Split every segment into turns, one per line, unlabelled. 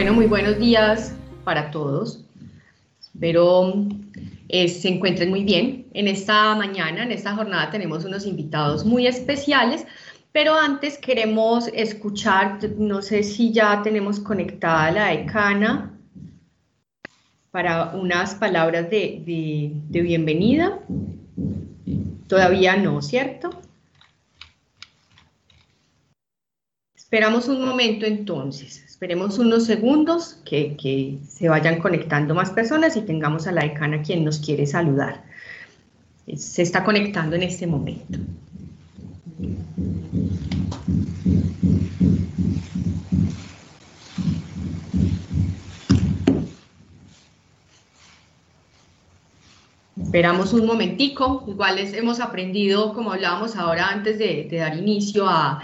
Bueno, muy buenos días para todos. Espero eh, se encuentren muy bien. En esta mañana, en esta jornada, tenemos unos invitados muy especiales, pero antes queremos escuchar, no sé si ya tenemos conectada la decana para unas palabras de bienvenida. Todavía no, ¿cierto? Esperamos un momento entonces. Esperemos unos segundos que, se vayan conectando más personas y tengamos a la decana quien nos quiere saludar. Se está conectando en este momento. Esperamos un momentico, igual hemos aprendido, como hablábamos ahora antes de dar inicio, a,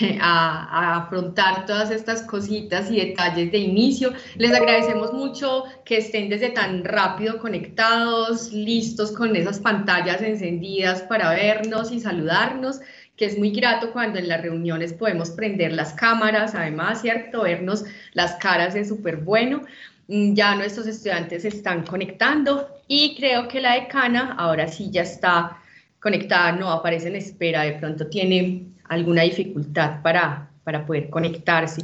a, afrontar todas estas cositas y detalles de inicio. Les agradecemos mucho que estén desde tan rápido conectados, listos con esas pantallas encendidas para vernos y saludarnos que es muy grato cuando en las reuniones podemos prender las cámaras, además, ¿cierto? Vernos las caras es súper bueno. Mm, ya nuestros estudiantes se están conectando y creo que la decana ahora sí ya está conectada, no aparece en espera, de pronto tiene alguna dificultad para, para poder conectarse.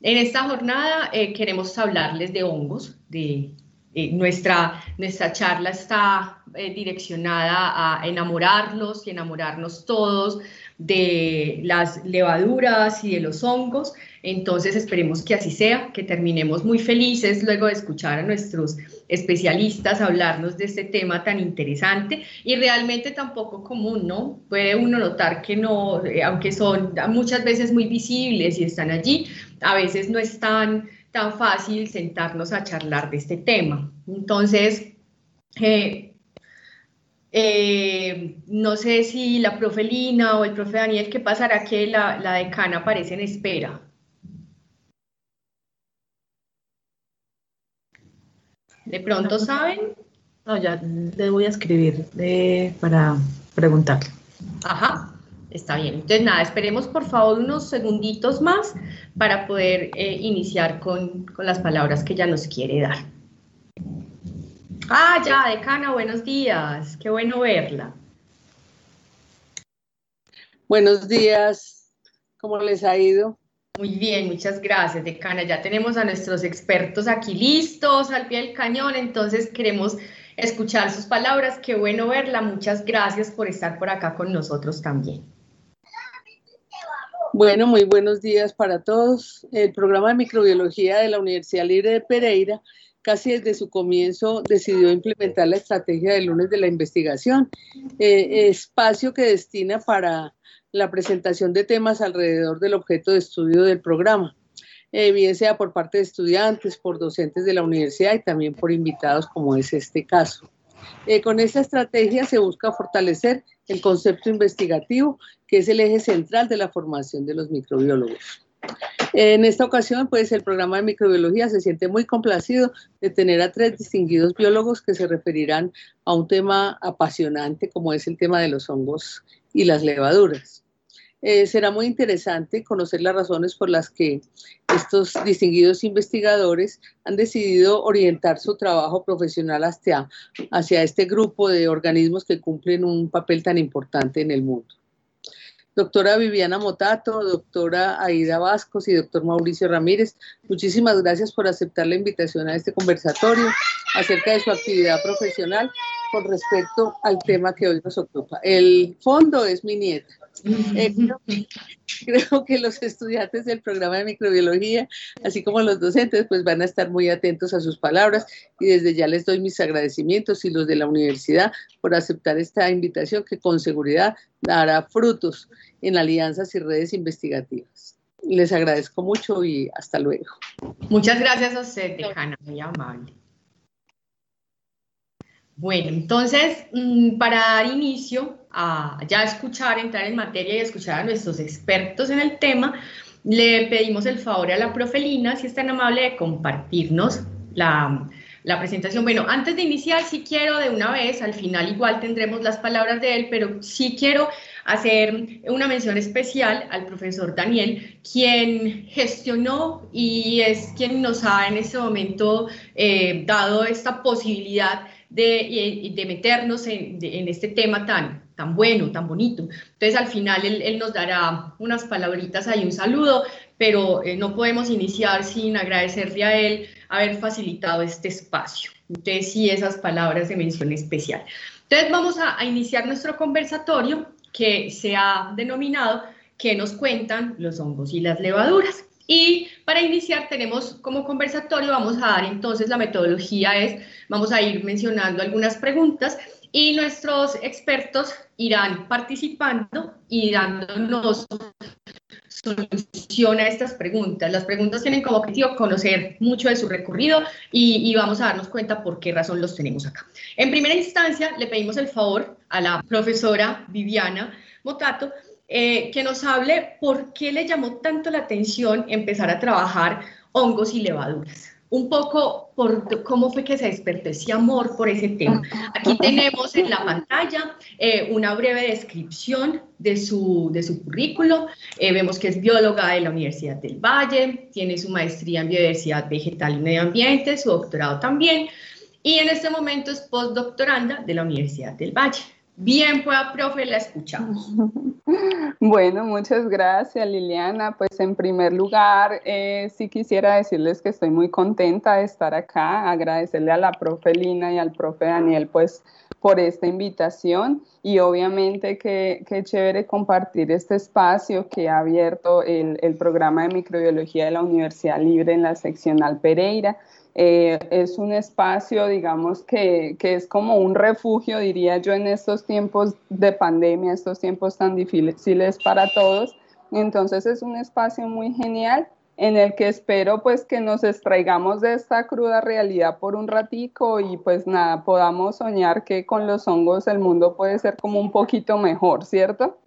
En esta jornada eh, queremos hablarles de hongos, de eh, nuestra, nuestra charla está eh, direccionada a enamorarlos y enamorarnos todos de las levaduras y de los hongos. Entonces esperemos que así sea, que terminemos muy felices luego de escuchar a nuestros especialistas hablarnos de este tema tan interesante y realmente tan poco común, ¿no? Puede uno notar que no, eh, aunque son muchas veces muy visibles y están allí, a veces no es tan, tan fácil sentarnos a charlar de este tema. Entonces, eh, eh, no sé si la profe Lina o el profe Daniel, ¿qué pasará que la, la decana aparece en espera? ¿De pronto saben?
No, ya le voy a escribir para preguntarle.
Ajá, está bien. Entonces, nada, esperemos por favor unos segunditos más para poder eh, iniciar con, con las palabras que ya nos quiere dar. Ah, ya, decana, buenos días. Qué bueno verla.
Buenos días. ¿Cómo les ha ido?
Muy bien, muchas gracias, decana. Ya tenemos a nuestros expertos aquí listos al pie del cañón, entonces queremos escuchar sus palabras. Qué bueno verla. Muchas gracias por estar por acá con nosotros también.
Bueno, muy buenos días para todos. El programa de microbiología de la Universidad Libre de Pereira casi desde su comienzo decidió implementar la estrategia de lunes de la investigación, eh, espacio que destina para la presentación de temas alrededor del objeto de estudio del programa, eh, bien sea por parte de estudiantes, por docentes de la universidad y también por invitados como es este caso. Eh, con esta estrategia se busca fortalecer el concepto investigativo, que es el eje central de la formación de los microbiólogos. En esta ocasión, pues el programa de microbiología se siente muy complacido de tener a tres distinguidos biólogos que se referirán a un tema apasionante como es el tema de los hongos y las levaduras. Eh, será muy interesante conocer las razones por las que estos distinguidos investigadores han decidido orientar su trabajo profesional hacia, hacia este grupo de organismos que cumplen un papel tan importante en el mundo doctora Viviana Motato, doctora Aida Vascos y doctor Mauricio Ramírez. Muchísimas gracias por aceptar la invitación a este conversatorio acerca de su actividad profesional con respecto al tema que hoy nos ocupa. El fondo es mi nieta. Eh, creo, que los estudiantes del programa de microbiología, así como los docentes, pues van a estar muy atentos a sus palabras y desde ya les doy mis agradecimientos y los de la universidad por aceptar esta invitación que con seguridad dará frutos en alianzas y redes investigativas. Les agradezco mucho y hasta luego.
Muchas gracias a usted, decana, muy amable. Bueno, entonces, mm, para dar inicio a ya escuchar, entrar en materia y escuchar a nuestros expertos en el tema, le pedimos el favor a la profelina, si es tan amable, de compartirnos la, la presentación. Bueno, antes de iniciar, sí quiero de una vez, al final igual tendremos las palabras de él, pero sí quiero hacer una mención especial al profesor Daniel, quien gestionó y es quien nos ha en este momento eh, dado esta posibilidad de, de meternos en, en, este tema tan, tan bueno, tan bonito. Entonces al final él, él nos dará unas palabritas ahí, un saludo, pero eh, no podemos iniciar sin agradecerle a él haber facilitado este espacio. Entonces sí, esas palabras de mención especial. Entonces vamos a, a iniciar nuestro conversatorio que se ha denominado ¿Qué nos cuentan los hongos y las levaduras? Y para iniciar tenemos como conversatorio, vamos a dar entonces la metodología es, vamos a ir mencionando algunas preguntas y nuestros expertos irán participando y dándonos solución a estas preguntas. Las preguntas tienen como objetivo conocer mucho de su recorrido y, y, vamos a darnos cuenta por qué razón los tenemos acá. En primera instancia, le pedimos el favor a la profesora Viviana Motato eh, que nos hable por qué le llamó tanto la atención empezar a trabajar hongos y levaduras. Un poco por cómo fue que se despertó ese amor por ese tema. Aquí tenemos en la pantalla eh, una breve descripción de su, de su currículo. Eh, vemos que es bióloga de la Universidad del Valle, tiene su maestría en biodiversidad vegetal y medio ambiente, su doctorado también, y en este momento es postdoctoranda de la Universidad del Valle. Bien, pues, profe, la escuchamos.
Bueno, muchas gracias, Liliana. Pues en primer lugar, eh, sí quisiera decirles que estoy muy contenta de estar acá, agradecerle a la profe Lina y al profe Daniel, pues, por esta invitación y obviamente que, chévere compartir este espacio que ha abierto el, el programa de microbiología de la Universidad Libre en la seccional Pereira eh, es un espacio, digamos, que, que, es como un refugio, diría yo, en estos tiempos de pandemia, estos tiempos tan difíciles para todos. Entonces es un espacio muy genial en el que espero pues que nos extraigamos de esta cruda realidad por un ratico y pues nada, podamos soñar que con los hongos el mundo puede ser como un poquito mejor, ¿cierto?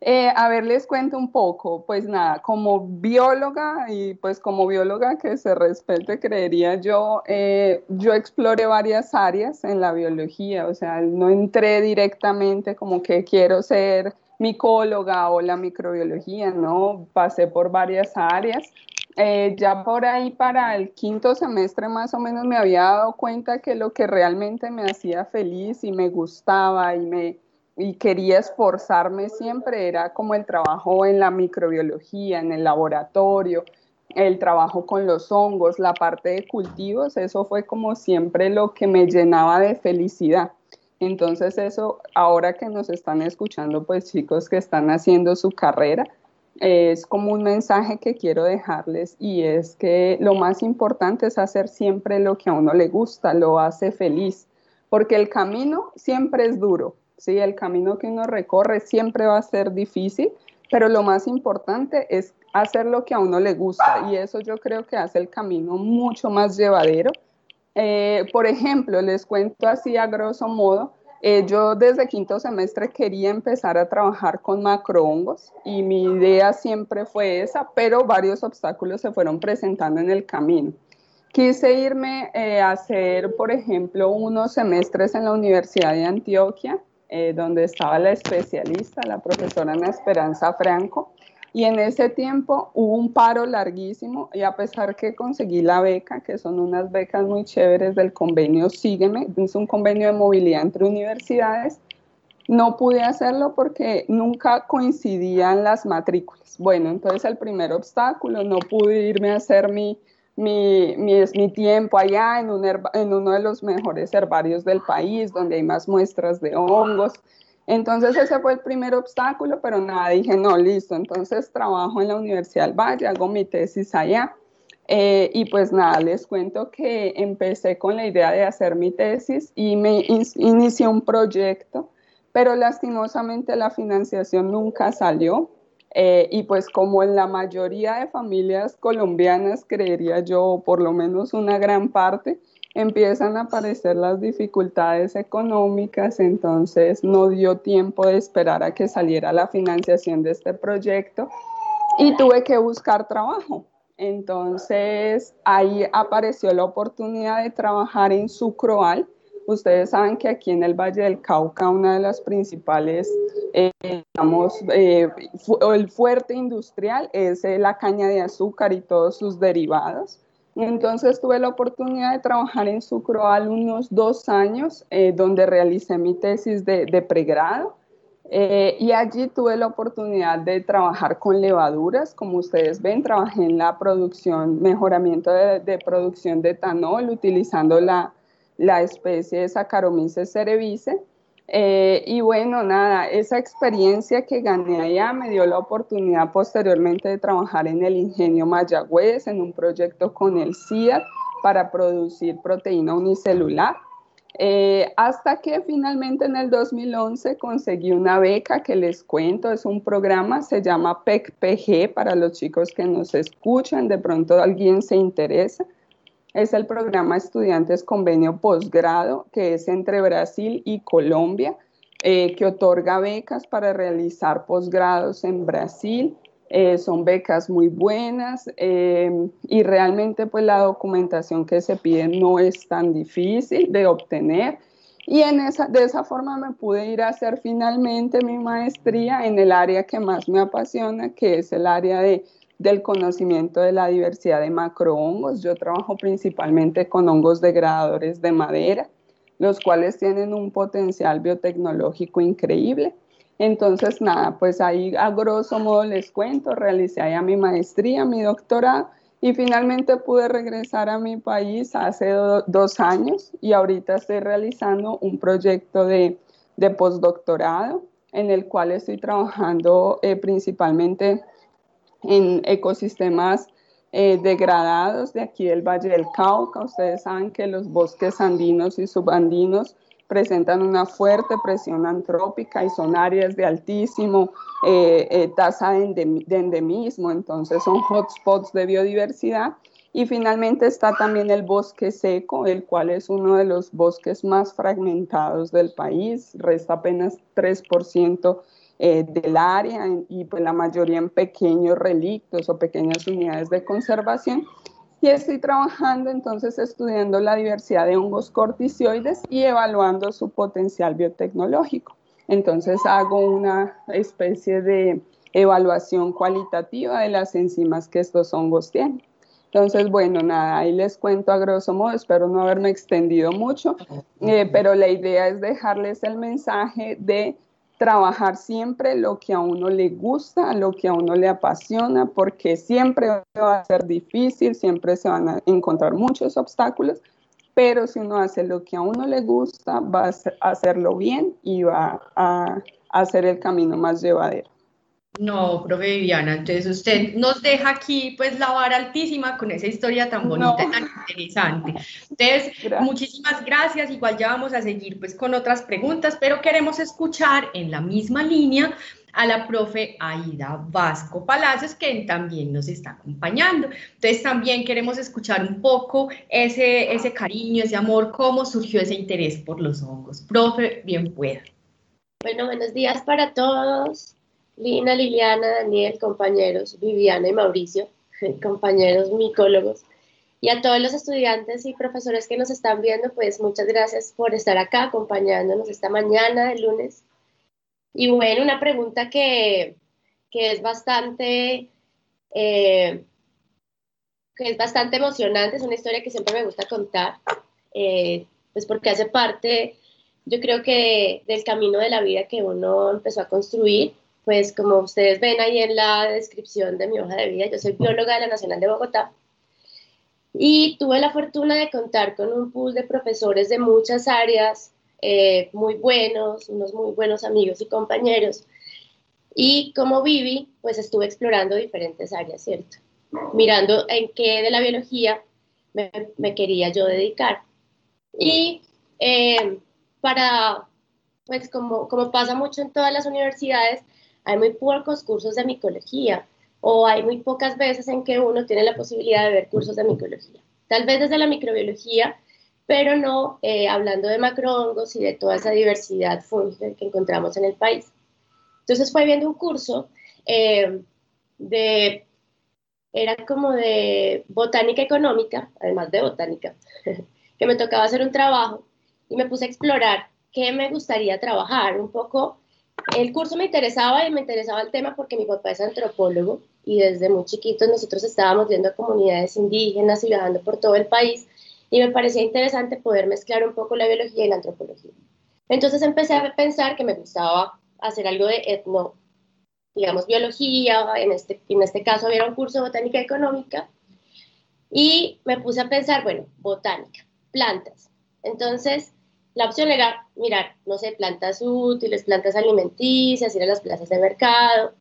Eh, a ver, les cuento un poco. Pues nada, como bióloga y pues como bióloga que se respete, creería yo, eh, yo exploré varias áreas en la biología, o sea, no entré directamente como que quiero ser micóloga o la microbiología, ¿no? Pasé por varias áreas. Eh, ya por ahí para el quinto semestre más o menos me había dado cuenta que lo que realmente me hacía feliz y me gustaba y me, y quería esforzarme siempre era como el trabajo en la microbiología, en el laboratorio, el trabajo con los hongos, la parte de cultivos, eso fue como siempre lo que me llenaba de felicidad. Entonces eso, ahora que nos están escuchando, pues chicos que están haciendo su carrera, es como un mensaje que quiero dejarles y es que lo más importante es hacer siempre lo que a uno le gusta, lo hace feliz, porque el camino siempre es duro, ¿sí? El camino que uno recorre siempre va a ser difícil, pero lo más importante es hacer lo que a uno le gusta y eso yo creo que hace el camino mucho más llevadero. Eh, por ejemplo, les cuento así a grosso modo, eh, yo desde quinto semestre quería empezar a trabajar con macrohongos y mi idea siempre fue esa, pero varios obstáculos se fueron presentando en el camino. Quise irme eh, a hacer, por ejemplo, unos semestres en la Universidad de Antioquia eh, donde estaba la especialista, la profesora Ana Esperanza Franco, y en ese tiempo hubo un paro larguísimo y a pesar que conseguí la beca, que son unas becas muy chéveres del convenio Sígueme, es un convenio de movilidad entre universidades, no pude hacerlo porque nunca coincidían las matrículas. Bueno, entonces el primer obstáculo, no pude irme a hacer mi mi, mi, tiempo allá en, un en uno de los mejores herbarios del país, donde hay más muestras de hongos. Entonces ese fue el primer obstáculo, pero nada, dije, no, listo, entonces trabajo en la Universidad del Valle, hago mi tesis allá. Eh, y pues nada, les cuento que empecé con la idea de hacer mi tesis y me inicié un proyecto, pero lastimosamente la financiación nunca salió. Eh, y pues como en la mayoría de familias colombianas, creería yo, por lo menos una gran parte, empiezan a aparecer las dificultades económicas, entonces no dio tiempo de esperar a que saliera la financiación de este proyecto y tuve que buscar trabajo. Entonces ahí apareció la oportunidad de trabajar en Sucroal, Ustedes saben que aquí en el Valle del Cauca una de las principales, eh, digamos, eh, el fuerte industrial es eh, la caña de azúcar y todos sus derivados. Entonces tuve la oportunidad de trabajar en Sucroal unos dos años, donde realicé mi tesis de, pregrado. y allí tuve la oportunidad de trabajar con levaduras, como ustedes ven, trabajé en la producción, mejoramiento de producción de etanol utilizando la, la especie de Saccharomyces cerevisiae. Eh, y bueno, nada, esa experiencia que gané allá me dio la oportunidad posteriormente de trabajar en el ingenio Mayagüez, en un proyecto con el CIAT para producir proteína unicelular. Eh, hasta que finalmente en el 2011 conseguí una beca que les cuento, es un programa, se llama PECPG para los chicos que nos escuchan, de pronto alguien se interesa es el programa Estudiantes Convenio Posgrado, que es entre Brasil y Colombia, eh, que otorga becas para realizar posgrados en Brasil. Eh, son becas muy buenas eh, y realmente pues la documentación que se pide no es tan difícil de obtener. Y en esa, de esa forma me pude ir a hacer finalmente mi maestría en el área que más me apasiona, que es el área de del conocimiento de la diversidad de macrohongos. Yo trabajo principalmente con hongos degradadores de madera, los cuales tienen un potencial biotecnológico increíble. Entonces, nada, pues ahí a grosso modo les cuento, realicé allá mi maestría, mi doctorado y finalmente pude regresar a mi país hace dos años y ahorita estoy realizando un proyecto de, de postdoctorado en el cual estoy trabajando eh, principalmente en ecosistemas eh, degradados de aquí del Valle del Cauca. Ustedes saben que los bosques andinos y subandinos presentan una fuerte presión antrópica y son áreas de altísimo eh, eh, tasa de, endemismo, entonces son hotspots de biodiversidad. Y finalmente está también el bosque seco, el cual es uno de los bosques más fragmentados del país, resta apenas 3% eh, del área y pues la mayoría en pequeños relictos o pequeñas unidades de conservación. Y estoy trabajando entonces estudiando la diversidad de hongos corticioides y evaluando su potencial biotecnológico. Entonces hago una especie de evaluación cualitativa de las enzimas que estos hongos tienen. Entonces, bueno, nada, ahí les cuento a grosso modo, espero no haberme extendido mucho, eh, pero la idea es dejarles el mensaje de trabajar siempre lo que a uno le gusta, lo que a uno le apasiona, porque siempre va a ser difícil, siempre se van a encontrar muchos obstáculos, pero si uno hace lo que a uno le gusta, va a hacerlo bien y va a hacer el camino más llevadero.
No, profe Viviana, entonces usted nos deja aquí pues la vara altísima con esa historia tan bonita y tan interesante. Entonces, muchísimas gracias, igual ya vamos a seguir pues con otras preguntas, pero queremos escuchar en la misma línea a la profe Aida Vasco Palacios, que también nos está acompañando. Entonces también queremos escuchar un poco ese, ese cariño, ese amor, cómo surgió ese interés por los hongos. Profe, bien pueda.
Bueno, buenos días para todos. Lina, Liliana, Daniel, compañeros, Viviana y Mauricio, compañeros micólogos, y a todos los estudiantes y profesores que nos están viendo, pues muchas gracias por estar acá acompañándonos esta mañana de lunes. Y bueno, una pregunta que, es bastante... Eh, que es bastante emocionante, es una historia que siempre me gusta contar, eh, pues porque hace parte, yo creo que del camino de la vida que uno empezó a construir pues como ustedes ven ahí en la descripción de mi hoja de vida, yo soy bióloga de la Nacional de Bogotá y tuve la fortuna de contar con un pool de profesores de muchas áreas eh, muy buenos, unos muy buenos amigos y compañeros. Y como Vivi, pues estuve explorando diferentes áreas, ¿cierto? Mirando en qué de la biología me, quería yo dedicar. Y eh, para, pues como, como pasa mucho en todas las universidades, hay muy pocos cursos de micología o hay muy pocas veces en que uno tiene la posibilidad de ver cursos de micología. Tal vez desde la microbiología, pero no eh, hablando de macrohongos y de toda esa diversidad fúngica que encontramos en el país. Entonces fue viendo un curso eh, de, era como de botánica económica, además de botánica, que me tocaba hacer un trabajo y me puse a explorar qué me gustaría trabajar. Un poco, el curso me interesaba y me interesaba el tema porque mi papá es antropólogo y desde muy chiquitos nosotros estábamos viendo a comunidades indígenas y viajando por todo el país y me parecía interesante poder mezclar un poco la biología y la antropología. Entonces empecé a pensar que me gustaba hacer algo de etno, digamos, biología, en este, en este caso había un curso de botánica económica, y me puse a pensar, bueno, botánica, plantas. Entonces, la opción era mirar, no sé, plantas útiles, plantas alimenticias, ir a las plazas de mercado,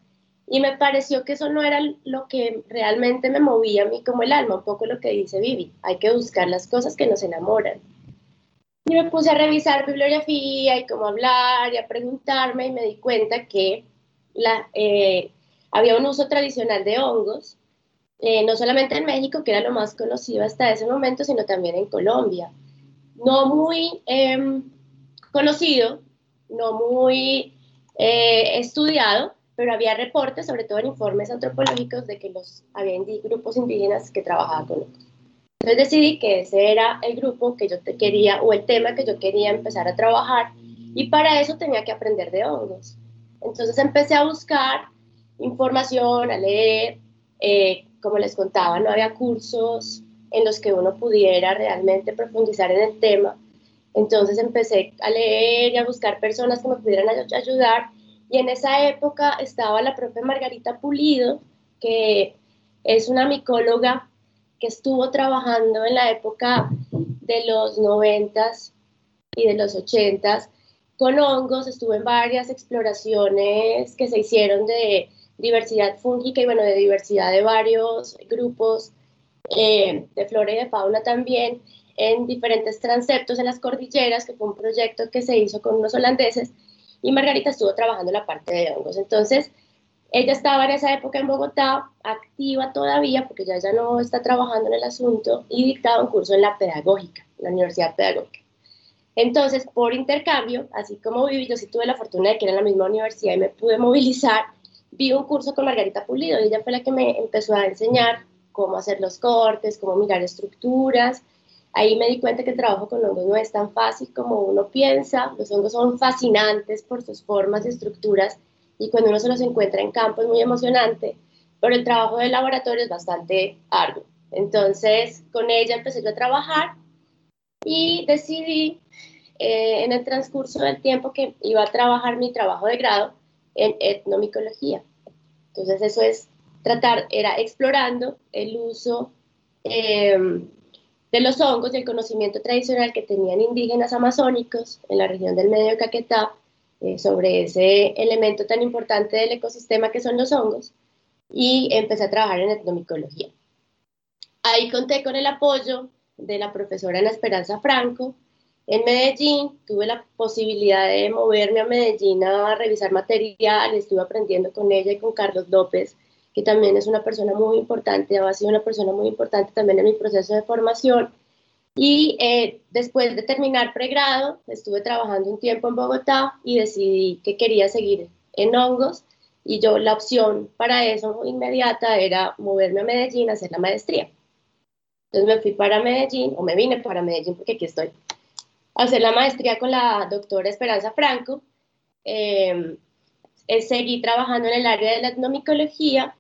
y me pareció que eso no era lo que realmente me movía a mí como el alma, un poco lo que dice Vivi, hay que buscar las cosas que nos enamoran. Y me puse a revisar bibliografía y cómo hablar y a preguntarme y me di cuenta que la, eh, había un uso tradicional de hongos, eh, no solamente en México, que era lo más conocido hasta ese momento, sino también en Colombia. No muy em, conocido, no muy eh, estudiado, pero había reportes, sobre todo en informes antropológicos, de que los, había grupos indígenas que trabajaban con hongos. Entonces decidí que ese era el grupo que yo quería, o el tema que yo quería empezar a trabajar, y para eso tenía que aprender de hongos. Entonces empecé a buscar información, a leer, eh, como les contaba, no había cursos en los que uno pudiera realmente profundizar en el tema. Entonces empecé a leer y a buscar personas que me pudieran ayudar. Y en esa época estaba la propia Margarita Pulido, que es una micóloga que estuvo trabajando en la época de los noventas y de los ochentas con hongos, estuve en varias exploraciones que se hicieron de diversidad fúngica y bueno, de diversidad de varios grupos eh, de flora y de fauna también, en diferentes transeptos en las cordilleras, que fue un proyecto que se hizo con unos holandeses, y Margarita estuvo trabajando la parte de hongos. Entonces, ella estaba en esa época en Bogotá, activa todavía, porque ya, ya no está trabajando en el asunto, y dictaba un curso en la pedagógica, en la Universidad Pedagógica. Entonces, por intercambio, así como viví, yo sí tuve la fortuna de que era en la misma universidad y me pude movilizar, vi un curso con Margarita Pulido y ella fue la que me empezó a enseñar cómo hacer los cortes, cómo mirar estructuras. Ahí me di cuenta que el trabajo con hongos no es tan fácil como uno piensa. Los hongos son fascinantes por sus formas y estructuras y cuando uno se los encuentra en campo es muy emocionante, pero el trabajo del laboratorio es bastante arduo. Entonces, con ella empecé yo a trabajar y decidí eh, en el transcurso del tiempo que iba a trabajar mi trabajo de grado en etnomicología. Entonces eso es tratar, era explorando el uso em, de los hongos y el conocimiento tradicional que tenían indígenas amazónicos en la región del medio Caquetá eh, sobre ese elemento tan importante del ecosistema que son los hongos y empecé a trabajar en etnomicología. Ahí conté con el apoyo de la profesora Ana Esperanza Franco, en Medellín tuve la posibilidad de moverme a Medellín a revisar material, estuve aprendiendo con ella y con Carlos López, que también es una persona muy importante, ha sido una persona muy importante también en mi proceso de formación. Y eh, después de terminar pregrado, estuve trabajando un tiempo en Bogotá y decidí que quería seguir en hongos y yo la opción para eso inmediata era moverme a Medellín a hacer la maestría. Entonces me fui para Medellín, o me vine para Medellín porque aquí estoy, hacer la maestría con la doctora Esperanza Franco. Eh, seguí trabajando en el área de la etnomicología.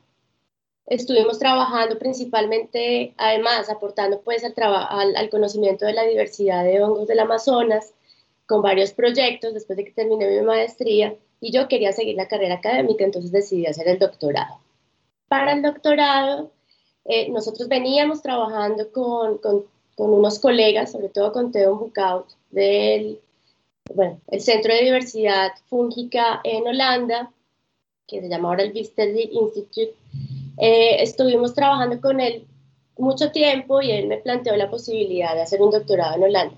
Estuvimos trabajando principalmente, además, aportando pues al, al, al, conocimiento de la diversidad de hongos del Amazonas con varios proyectos después de que terminé mi maestría y yo quería seguir la carrera académica, entonces decidí hacer el doctorado. Para el doctorado, eh, nosotros veníamos trabajando con, con, unos colegas, sobre todo con Theo Bucaut, del bueno, el Centro de Diversidad Fúngica en Holanda, que se llama ahora el Visteli Institute. Eh, estuvimos trabajando con él mucho tiempo y él me planteó la posibilidad de hacer un doctorado en Holanda.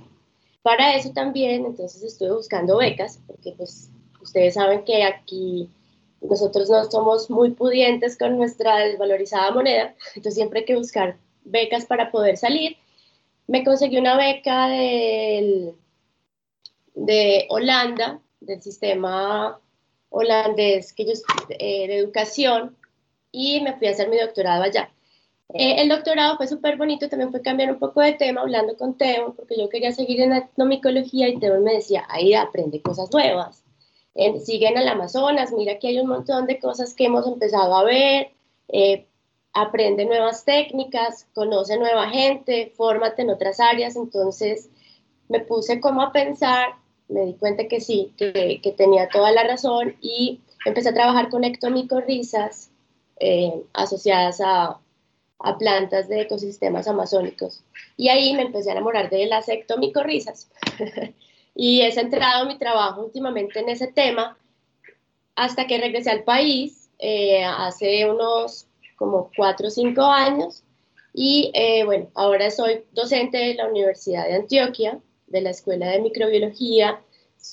Para eso también, entonces estuve buscando becas, porque pues ustedes saben que aquí nosotros no somos muy pudientes con nuestra desvalorizada moneda, entonces siempre hay que buscar becas para poder salir. Me conseguí una beca del de Holanda, del sistema holandés que eh, de educación, y me fui a hacer mi doctorado allá. Eh, el doctorado fue súper bonito, también fue cambiar un poco de tema, hablando con Teo, porque yo quería seguir en etnomicología y Teo me decía, ahí aprende cosas nuevas. Eh, sigue en el Amazonas, mira que hay un montón de cosas que hemos empezado a ver, eh, aprende nuevas técnicas, conoce nueva gente, fórmate en otras áreas. Entonces me puse como a pensar, me di cuenta que sí, que, que tenía toda la razón y empecé a trabajar con ectomicorrizas eh, asociadas a, plantas de ecosistemas amazónicos. Y ahí me empecé a enamorar de las ectomicorrizas. y he centrado mi trabajo últimamente en ese tema hasta que regresé al país eh, hace unos como cuatro o cinco años. Y eh, bueno, ahora soy docente de la Universidad de Antioquia, de la Escuela de Microbiología,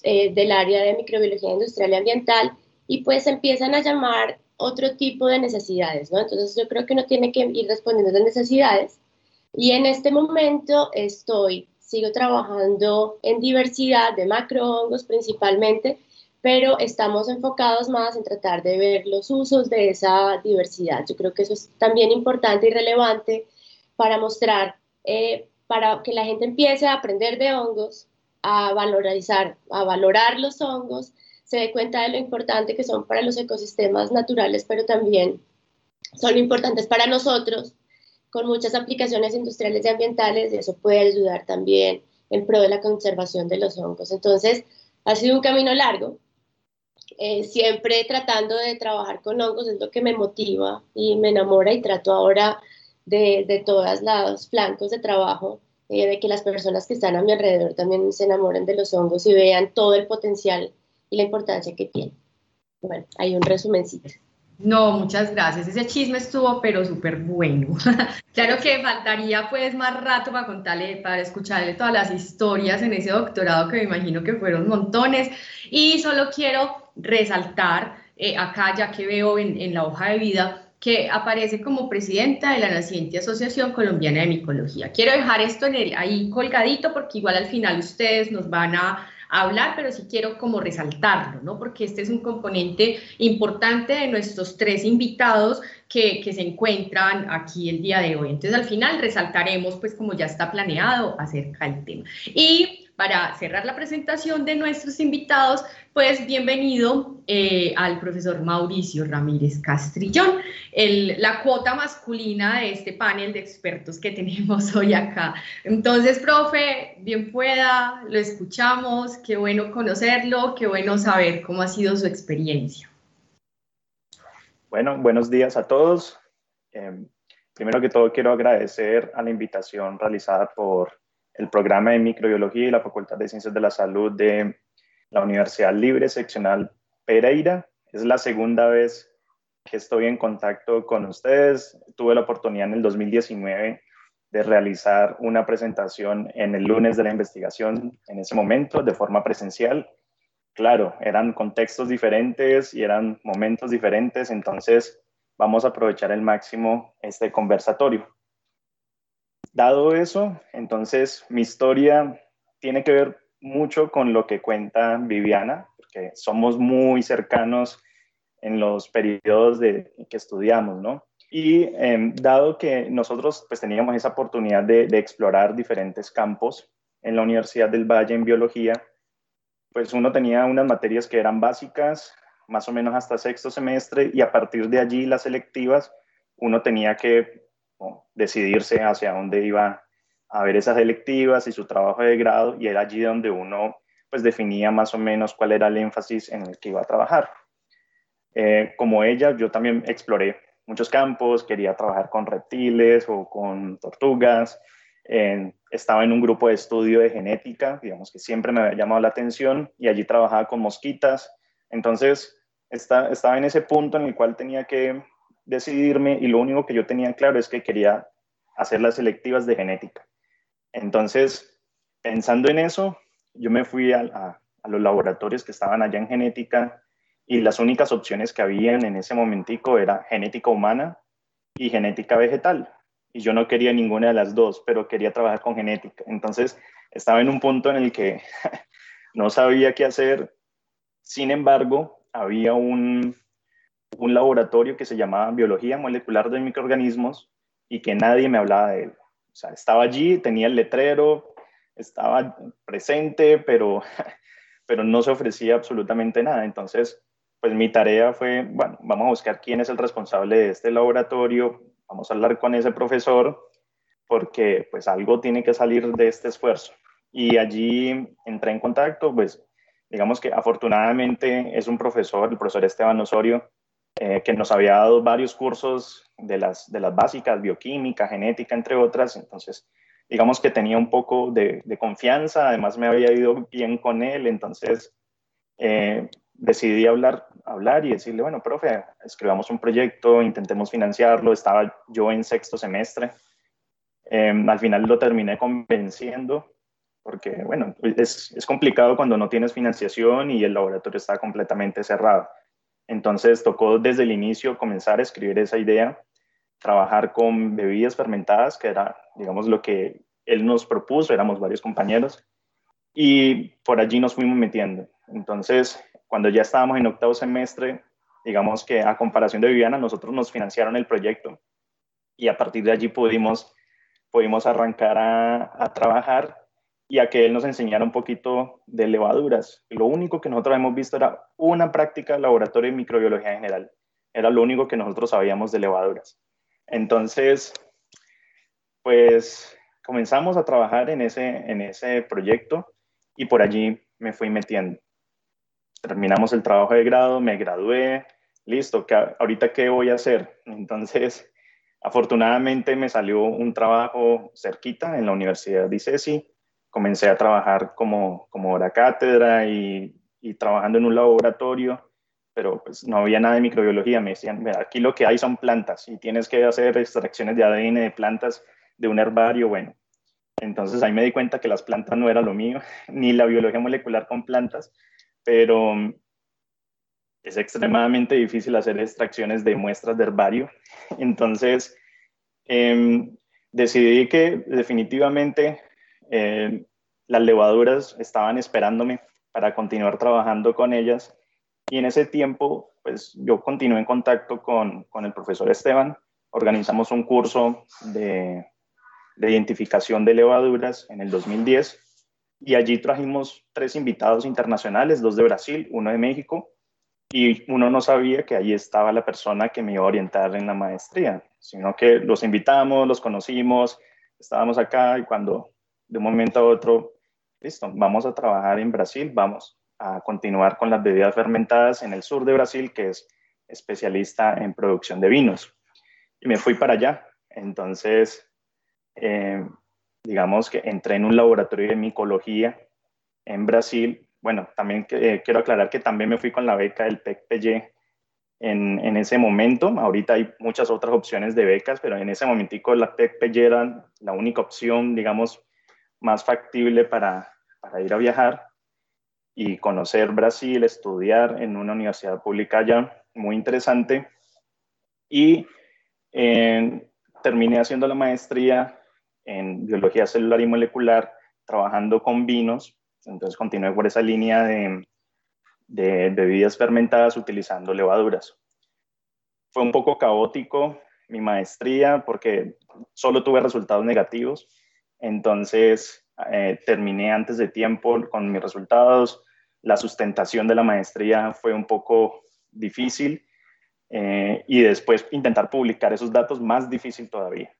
del área de microbiología industrial y ambiental, y pues empiezan a llamar otro tipo de necesidades, ¿no? Entonces yo creo que uno tiene que ir respondiendo a las necesidades y en este momento estoy, sigo trabajando en diversidad de macrohongos principalmente, pero estamos enfocados más en tratar de ver los usos de esa diversidad. Yo creo que eso es también importante y relevante para mostrar, eh, para que la gente empiece a aprender de hongos, a valorizar, a valorar los hongos se dé cuenta de lo importante que son para los ecosistemas naturales, pero también son importantes para nosotros, con muchas aplicaciones industriales y ambientales, y eso puede ayudar también en pro de la conservación de los hongos. Entonces, ha sido un camino largo, eh, siempre tratando de trabajar con hongos, es lo que me motiva y me enamora y trato ahora de, de todos los flancos de trabajo, eh, de que las personas que están a mi alrededor también se enamoren de los hongos y vean todo el potencial y la importancia que tiene. Bueno, hay un resumencito.
No, muchas gracias. Ese chisme estuvo, pero súper bueno. claro que faltaría pues más rato para contarle, para escucharle todas las historias en ese doctorado que me imagino que fueron montones. Y solo quiero resaltar eh, acá, ya que veo en, en, la hoja de vida, que aparece como presidenta de la naciente Asociación Colombiana de Micología. Quiero dejar esto en el, ahí colgadito porque igual al final ustedes nos van a hablar, pero sí quiero como resaltarlo, ¿no? Porque este es un componente importante de nuestros tres invitados que, que, se encuentran aquí el día de hoy. Entonces, al final resaltaremos, pues como ya está planeado, acerca del tema. Y para cerrar la presentación de nuestros invitados, pues bienvenido eh, al profesor Mauricio Ramírez Castrillón, la cuota masculina de este panel de expertos que tenemos hoy acá. Entonces, profe, bien pueda, lo escuchamos, qué bueno conocerlo, qué bueno saber cómo ha sido su experiencia.
Bueno, buenos días a todos. Eh, primero que todo, quiero agradecer a la invitación realizada por el programa de microbiología y la Facultad de Ciencias de la Salud de la Universidad Libre Seccional Pereira. Es la segunda vez que estoy en contacto con ustedes. Tuve la oportunidad en el 2019 de realizar una presentación en el lunes de la investigación en ese momento de forma presencial. Claro, eran contextos diferentes y eran momentos diferentes, entonces vamos a aprovechar el máximo este conversatorio. Dado eso, entonces mi historia tiene que ver mucho con lo que cuenta Viviana, porque somos muy cercanos en los periodos de, que estudiamos, ¿no? Y em, dado que nosotros pues teníamos esa oportunidad de, de, explorar diferentes campos en la Universidad del Valle en biología, pues uno tenía unas materias que eran básicas, más o menos hasta sexto semestre, y a partir de allí las selectivas, uno tenía que decidirse hacia dónde iba a ver esas electivas y su trabajo de grado, y era allí donde uno pues definía más o menos cuál era el énfasis en el que iba a trabajar. Eh, como ella, yo también exploré muchos campos, quería trabajar con reptiles o con tortugas, estaba en un grupo de estudio de genética, digamos que siempre me había llamado la atención, y allí trabajaba con mosquitas, entonces estaba en ese punto en el cual tenía que decidirme y lo único que yo tenía claro es que quería hacer las selectivas de genética. Entonces, pensando en eso, yo me fui a, los laboratorios que estaban allá en genética y las únicas opciones que habían en ese momentico era genética humana y genética vegetal. Y yo no quería ninguna de las dos, pero quería trabajar con genética. Entonces, estaba en un punto en el que no sabía qué hacer. Sin embargo, había un, un laboratorio que se llamaba Biología Molecular de Microorganismos y que nadie me hablaba de él. O sea, estaba allí, tenía el letrero, estaba presente, pero, pero no se ofrecía absolutamente nada. Entonces, pues mi tarea fue, bueno, vamos a buscar quién es el responsable de este laboratorio, vamos a hablar con ese profesor, porque pues algo tiene que salir de este esfuerzo. Y allí entré en contacto, pues digamos que afortunadamente es un profesor, el profesor Esteban Osorio, eh, que nos había dado varios cursos de las, de las básicas, bioquímica, genética, entre otras. Entonces, digamos que tenía un poco de, confianza, además me había ido bien con él, entonces eh, decidí hablar, hablar y decirle, bueno, profe, escribamos un proyecto, intentemos financiarlo, estaba yo en sexto semestre. Em, al final lo terminé convenciendo porque, bueno, es, es complicado cuando no tienes financiación y el laboratorio está completamente cerrado. Entonces tocó desde el inicio comenzar a escribir esa idea, trabajar con bebidas fermentadas, que era, digamos, lo que él nos propuso, éramos varios compañeros, y por allí nos fuimos metiendo. Entonces, cuando ya estábamos en octavo semestre, digamos que a comparación de Viviana, nosotros nos financiaron el proyecto y a partir de allí pudimos, pudimos arrancar a, a trabajar y a que él nos enseñara un poquito de levaduras. Lo único que nosotros hemos visto era una práctica laboratorio de microbiología general. Era lo único que nosotros sabíamos de levaduras. Entonces, pues comenzamos a trabajar en ese, en ese proyecto y por allí me fui metiendo. Terminamos el trabajo de grado, me gradué, listo, ahorita qué voy a hacer? Entonces, afortunadamente me salió un trabajo cerquita en la Universidad de ICESI comencé a trabajar como, como hora cátedra y, y, trabajando en un laboratorio, pero pues no había nada de microbiología. Me decían, aquí lo que hay son plantas y tienes que hacer extracciones de ADN de plantas de un herbario. Bueno, entonces ahí me di cuenta que las plantas no era lo mío, ni la biología molecular con plantas, pero es extremadamente difícil hacer extracciones de muestras de herbario. Entonces, em, decidí que definitivamente eh, las levaduras estaban esperándome para continuar trabajando con ellas. Y en ese tiempo pues yo continué en contacto con, con el profesor Esteban, organizamos un curso de, de identificación de levaduras en el 2010 y allí trajimos tres invitados internacionales, dos de Brasil, uno de México, y uno no sabía que allí estaba la persona que me iba a orientar en la maestría, sino que los invitamos, los conocimos, estábamos acá y cuando de un momento a otro, listo, vamos a trabajar en Brasil, vamos a continuar con las bebidas fermentadas en el sur de Brasil, que es especialista en producción de vinos. Y me fui para allá. Entonces, eh, digamos que entré en un laboratorio de micología en Brasil. Bueno, también eh, quiero aclarar que también me fui con la beca del PEC-PY en, ese momento. Ahorita hay muchas otras opciones de becas, pero en ese momentico la PEC-PY era la única opción, digamos, más factible para, para ir a viajar y conocer Brasil, estudiar en una universidad pública allá, muy interesante. Y eh, terminé haciendo la maestría en biología celular y molecular, trabajando con vinos. Entonces continué por esa línea de, de bebidas fermentadas utilizando levaduras. Fue un poco caótico mi maestría porque solo tuve resultados negativos entonces, eh, terminé antes de tiempo con mis resultados. La sustentación de la maestría fue un poco difícil eh, y después intentar publicar esos datos más difícil todavía.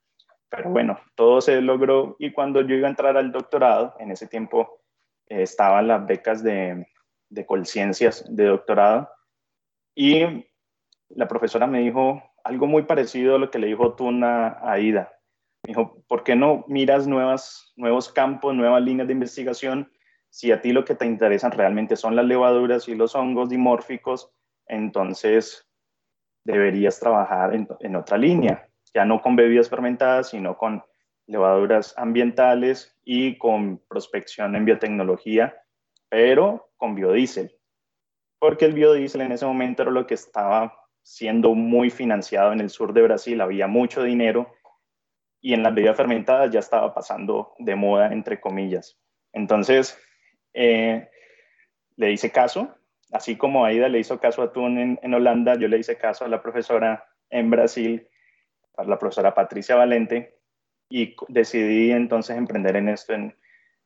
Pero bueno, todo se logró y cuando yo iba a entrar al doctorado, en ese tiempo eh, estaban las becas de, de Colciencias de doctorado y la profesora me dijo algo muy parecido a lo que le dijo Tuna a Aida me dijo, ¿por qué no miras nuevas, nuevos campos, nuevas líneas de investigación? Si a ti lo que te interesan realmente son las levaduras y los hongos dimórficos, entonces deberías trabajar en, en otra línea, ya no con bebidas fermentadas, sino con levaduras ambientales y con prospección en biotecnología, pero con biodiesel. Porque el biodiesel en ese momento era lo que estaba siendo muy financiado en el sur de Brasil, había mucho dinero y en las bebidas fermentadas ya estaba pasando de moda, entre comillas. Entonces, eh, le hice caso, así como Aida le hizo caso a Tun en, Holanda, yo le hice caso a la profesora en Brasil para la profesora Patricia Valente, y decidí entonces emprender en esto, en,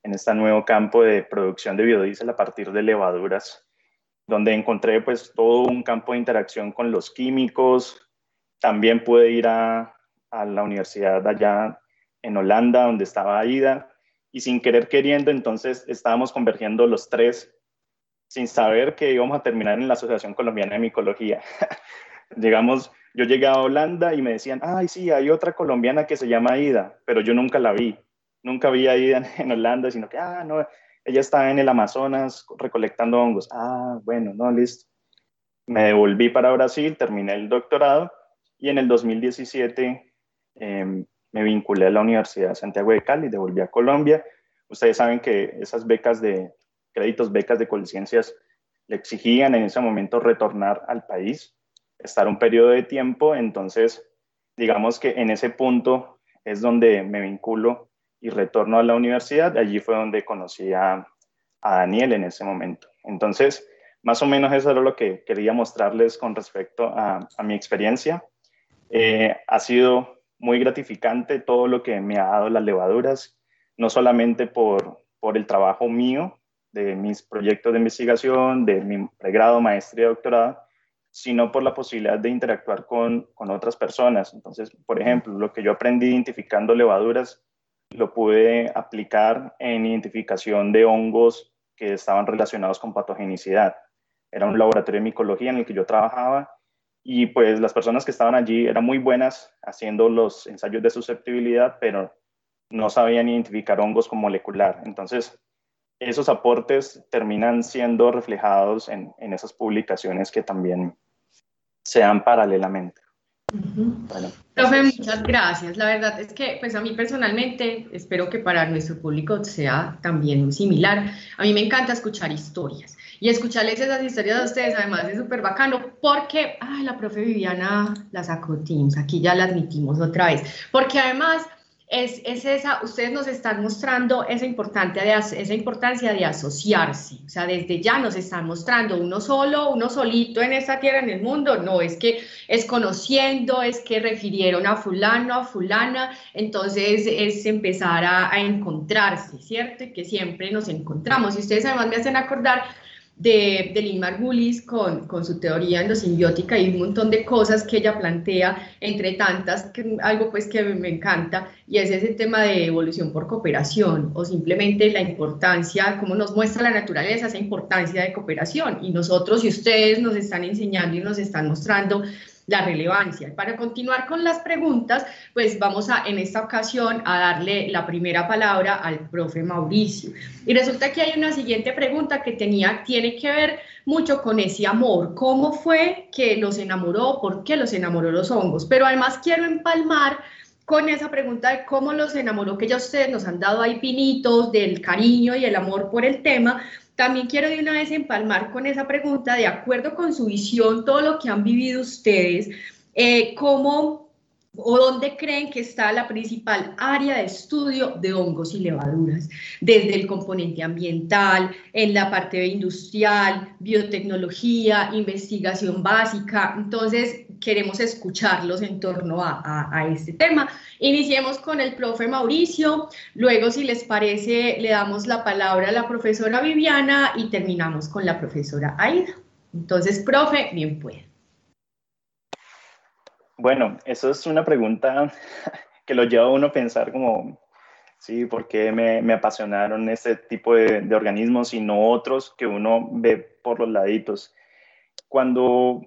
en este nuevo campo de producción de biodiesel a partir de levaduras, donde encontré pues todo un campo de interacción con los químicos. También pude ir a, a la universidad allá en Holanda, donde estaba Aida, y sin querer queriendo, entonces estábamos convergiendo los tres sin saber que íbamos a terminar en la Asociación Colombiana de Micología. Llegamos, yo llegué a Holanda y me decían, ay, sí, hay otra colombiana que se llama Aida, pero yo nunca la vi nunca había ido en Holanda, sino que, ah, no, ella está en el Amazonas recolectando hongos. Ah, bueno, no, listo. Me devolví para Brasil, terminé el doctorado y en el 2017 em, me vinculé a la Universidad de Santiago de Cali, devolví a Colombia. Ustedes saben que esas becas de créditos, becas de conciencias, le exigían en ese momento retornar al país, estar un periodo de tiempo. Entonces, digamos que en ese punto es donde me vinculo y retorno a la universidad. Allí fue donde conocí a, Daniel en ese momento. Entonces, más o menos eso era lo que quería mostrarles con respecto a, mi experiencia. Eh, ha sido muy gratificante todo lo que me ha dado las levaduras, no solamente por, por el trabajo mío, de mis proyectos de investigación, de mi pregrado, maestría, doctorado, sino por la posibilidad de interactuar con, con otras personas. Entonces, por ejemplo, lo que yo aprendí identificando levaduras lo pude aplicar en identificación de hongos que estaban relacionados con patogenicidad. Era un laboratorio de micología en el que yo trabajaba y pues las personas que estaban allí eran muy buenas haciendo los ensayos de susceptibilidad, pero no sabían identificar hongos con molecular. Entonces, esos aportes terminan siendo reflejados en, en esas publicaciones que también se dan paralelamente.
Profe, muchas gracias. La verdad es que, pues a mí personalmente, espero que para nuestro público sea también similar. A mí me encanta escuchar historias y escucharles esas historias de ustedes, además es súper bacano, porque, ah, la profe Viviana la sacó Teams, aquí ya la admitimos otra vez, porque además es, esa, ustedes nos están mostrando esa, importancia de, esa importancia de asociarse, o sea, desde ya nos están mostrando uno solo, uno solito en esta tierra, en el mundo, no, es que es conociendo, es que refirieron a fulano, a fulana, entonces es empezar a, a encontrarse, ¿cierto? Y que siempre nos encontramos. Y ustedes además me hacen acordar de, de Lynn Margulis con, con, su teoría endosimbiótica y un montón de cosas que ella plantea, entre tantas, algo pues que me encanta, y es ese tema de evolución por cooperación, o simplemente la importancia, cómo nos muestra la naturaleza esa importancia de cooperación, y nosotros y ustedes nos están enseñando y nos están mostrando la relevancia. Para continuar con las preguntas, pues vamos a en esta ocasión a darle la primera palabra al profe Mauricio. Y resulta que hay una siguiente pregunta que tenía, tiene que ver mucho con ese amor. ¿Cómo fue que los enamoró? ¿Por qué los enamoró los hongos? Pero además quiero empalmar con esa pregunta de cómo los enamoró, que ya ustedes nos han dado ahí pinitos del cariño y el amor por el tema, también quiero de una vez empalmar con esa pregunta, de acuerdo con su visión, todo lo que han vivido ustedes, eh, ¿cómo o dónde creen que está la principal área de estudio de hongos y levaduras, desde el componente ambiental, en la parte industrial, biotecnología, investigación básica. Entonces, queremos escucharlos en torno a, a, este tema. Iniciemos con el profe Mauricio, luego, si les parece, le damos la palabra a la profesora Viviana y terminamos con la profesora Aida. Entonces, profe, bien puede.
Bueno, eso es una pregunta que lo lleva a uno a pensar como, sí, ¿por qué me, apasionaron este tipo de, organismos y no otros que uno ve por los laditos? Cuando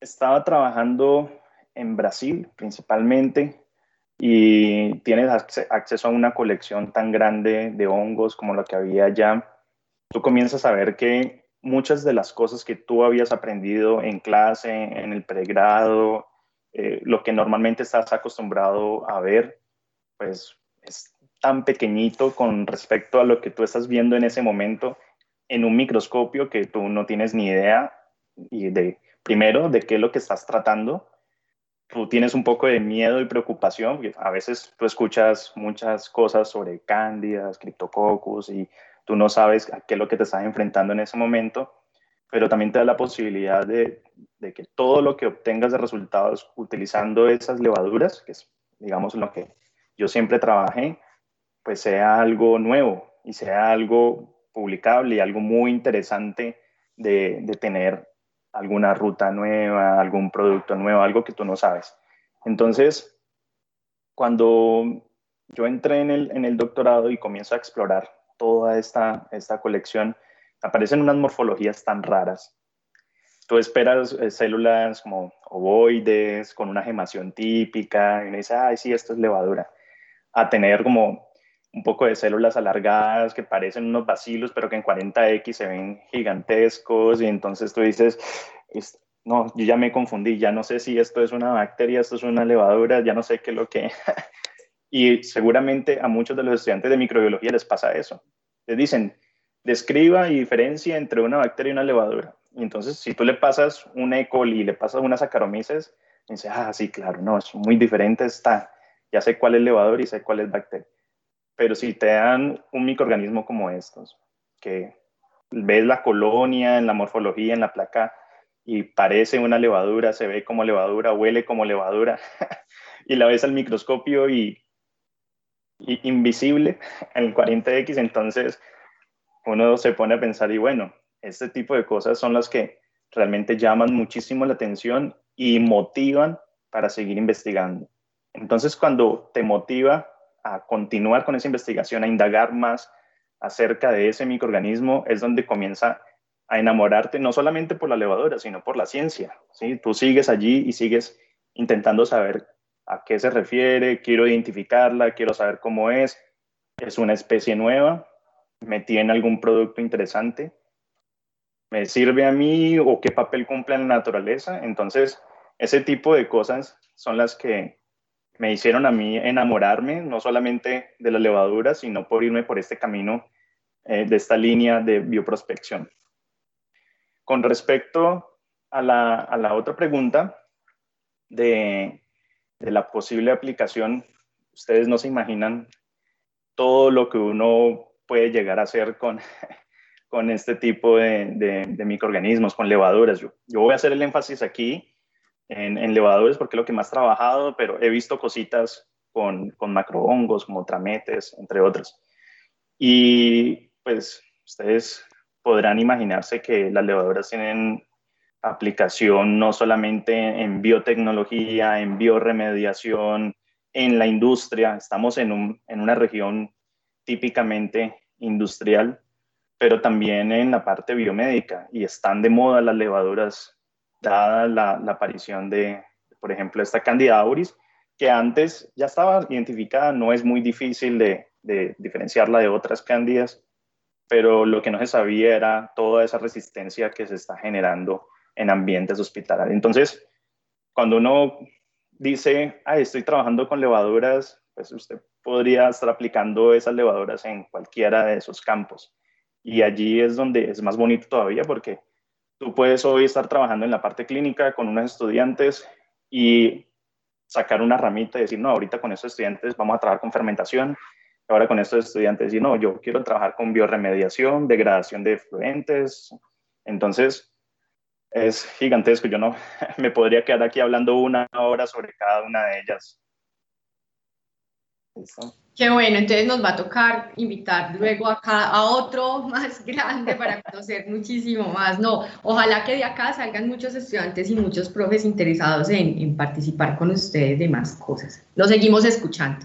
estaba trabajando en Brasil principalmente y tienes acceso a una colección tan grande de hongos como la que había allá, tú comienzas a ver que muchas de las cosas que tú habías aprendido en clase, en el pregrado, eh, lo que normalmente estás acostumbrado a ver, pues es tan pequeñito con respecto a lo que tú estás viendo en ese momento en un microscopio que tú no tienes ni idea y de primero de qué es lo que estás tratando. Tú tienes un poco de miedo y preocupación, a veces tú escuchas muchas cosas sobre cándidas, criptococcus y tú no sabes a qué es lo que te estás enfrentando en ese momento, pero también te da la posibilidad de, que todo lo que obtengas de resultados utilizando esas levaduras, que es, digamos, lo que yo siempre trabajé, pues sea algo nuevo y sea algo publicable y algo muy interesante de tener alguna ruta nueva, algún producto nuevo, algo que tú no sabes. Entonces, cuando yo entré en el, doctorado y comienzo a explorar toda esta, esta colección, aparecen unas morfologías tan raras. Tú esperas eh, células como ovoides, con una gemación típica, y uno dice, ay, sí, esto es levadura, a tener como un poco de células alargadas que parecen unos bacilos, pero que en 40X se ven gigantescos, y entonces tú dices, no, yo ya me confundí, ya no sé si esto es una bacteria, esto es una levadura, ya no sé qué es lo que... y seguramente a muchos de los estudiantes de microbiología les pasa eso. Les dicen, describa y diferencia entre una bacteria y una levadura. Y entonces, si tú le pasas un E. coli y le pasas una Saccharomyces, dice, ah, sí, claro, no, es muy diferente, está, ya sé cuál es levadura y sé cuál es bacteria. Pero si te dan un microorganismo como estos, que ves la colonia en la morfología, en la placa, y parece una levadura, se ve como levadura, huele como levadura, y la ves al microscopio y, y invisible en 40X, entonces uno se pone a pensar y bueno, este tipo de cosas son las que realmente llaman muchísimo la atención y motivan para seguir investigando. Entonces, cuando te motiva a continuar con esa investigación, a indagar más acerca de ese microorganismo, es donde comienza a enamorarte no solamente por la levadura, sino por la ciencia. ¿sí? Tú sigues allí y sigues intentando saber a qué se refiere, quiero identificarla, quiero saber cómo es, es una especie nueva, me tiene algún producto interesante, me sirve a mí o qué papel cumple en la naturaleza. Entonces, ese tipo de cosas son las que me hicieron a mí enamorarme, no solamente de la levadura, sino por irme por este camino eh, de esta línea de bioprospección. Con respecto a la, a la otra pregunta de, de la posible aplicación, ustedes no se imaginan todo lo que uno puede llegar a hacer con, con este tipo de, de, microorganismos, con levaduras. Yo, yo, voy a hacer el énfasis aquí en, en, levaduras porque es lo que más he trabajado, pero he visto cositas con, con macrohongos como trametes, entre otros. Y pues ustedes podrán imaginarse que las levaduras tienen aplicación no solamente en biotecnología, en bioremediación, en la industria. Estamos en, un, en una región típicamente industrial, pero también en la parte biomédica y están de moda las levaduras dada la, aparición de, por ejemplo, esta Candida auris, que antes ya estaba identificada, no es muy difícil de, diferenciarla de otras cándidas, pero lo que no se sabía era toda esa resistencia que se está generando en ambientes hospitalarios. Entonces, cuando uno dice, ah, estoy trabajando con levaduras, pues usted podría estar aplicando esas levaduras en cualquiera de esos campos. Y allí es donde es más bonito todavía porque tú puedes hoy estar trabajando en la parte clínica con unos estudiantes y sacar una ramita y decir, no, ahorita con estos estudiantes vamos a trabajar con fermentación, ahora con estos estudiantes decir, no, yo quiero trabajar con bioremediación, degradación de fluentes. Entonces, es gigantesco. Yo no me podría quedar aquí hablando una hora sobre cada una de ellas.
Qué bueno, entonces nos va a tocar invitar luego acá a otro más grande para conocer muchísimo más. No, ojalá que de acá salgan muchos estudiantes y muchos profes interesados en, participar con ustedes de más cosas. Lo seguimos escuchando.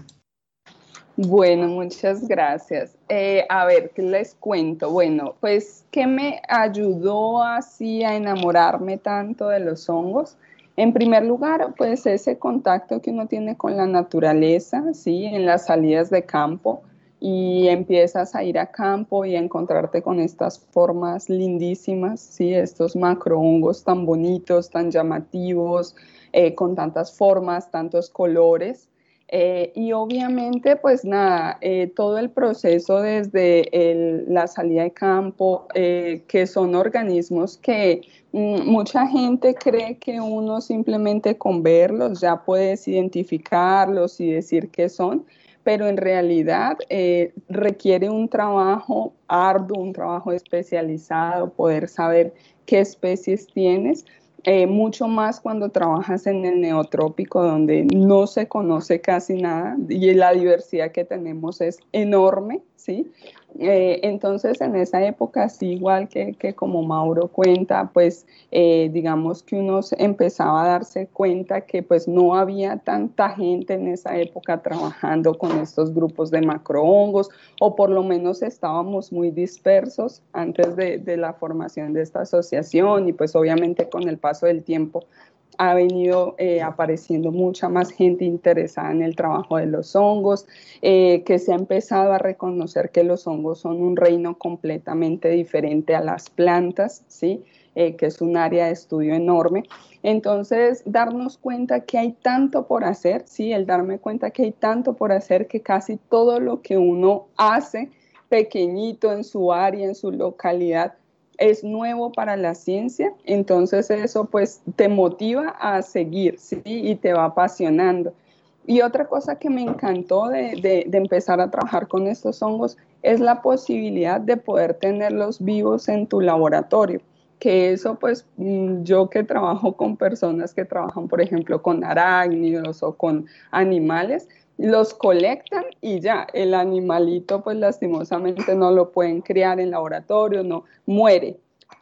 Bueno, muchas gracias. Eh, a ver, ¿qué les cuento? Bueno, pues, ¿qué me ayudó así a enamorarme tanto de los hongos? En primer lugar, pues ese contacto que uno tiene con la naturaleza, ¿sí? En las salidas de campo y empiezas a ir a campo y a encontrarte con estas formas lindísimas, ¿sí? Estos macrohongos tan bonitos, tan llamativos, eh, con tantas formas, tantos colores. Eh, y obviamente, pues nada, eh, todo el proceso desde la salida de campo, que son organismos que mucha gente cree que uno simplemente con verlos ya puedes identificarlos y decir qué son, pero en realidad requiere un trabajo arduo, un trabajo especializado, poder saber qué especies tienes. Eh, mucho más cuando trabajas en el neotrópico donde no se conoce casi nada y la diversidad que tenemos es enorme, ¿sí? Eh, entonces, en esa época, sí, igual que, como Mauro cuenta, pues eh, digamos que uno empezaba a darse cuenta que pues no había tanta gente en esa época trabajando con estos grupos de macrohongos, o por lo menos estábamos muy dispersos antes de la formación de esta asociación y pues obviamente con el paso del tiempo ha venido eh, apareciendo mucha más gente interesada en el trabajo de los hongos, eh, que se ha empezado a reconocer que los hongos son un reino completamente diferente a las plantas, ¿sí? Eh, que es un área de estudio enorme. Entonces, darnos cuenta que hay tanto por hacer, ¿sí? El darme cuenta que hay tanto por hacer que casi todo lo que uno hace pequeñito en su área, en su localidad, es nuevo para la ciencia, entonces eso pues te motiva a seguir, ¿sí? Y te va apasionando. Y otra cosa que me encantó de, empezar a trabajar con estos hongos es la posibilidad de poder tenerlos vivos en tu laboratorio que eso pues mm, yo que trabajo con personas que trabajan por ejemplo con arácnidos o con animales, los colectan y ya, el animalito pues lastimosamente no lo pueden criar en laboratorio, no, muere.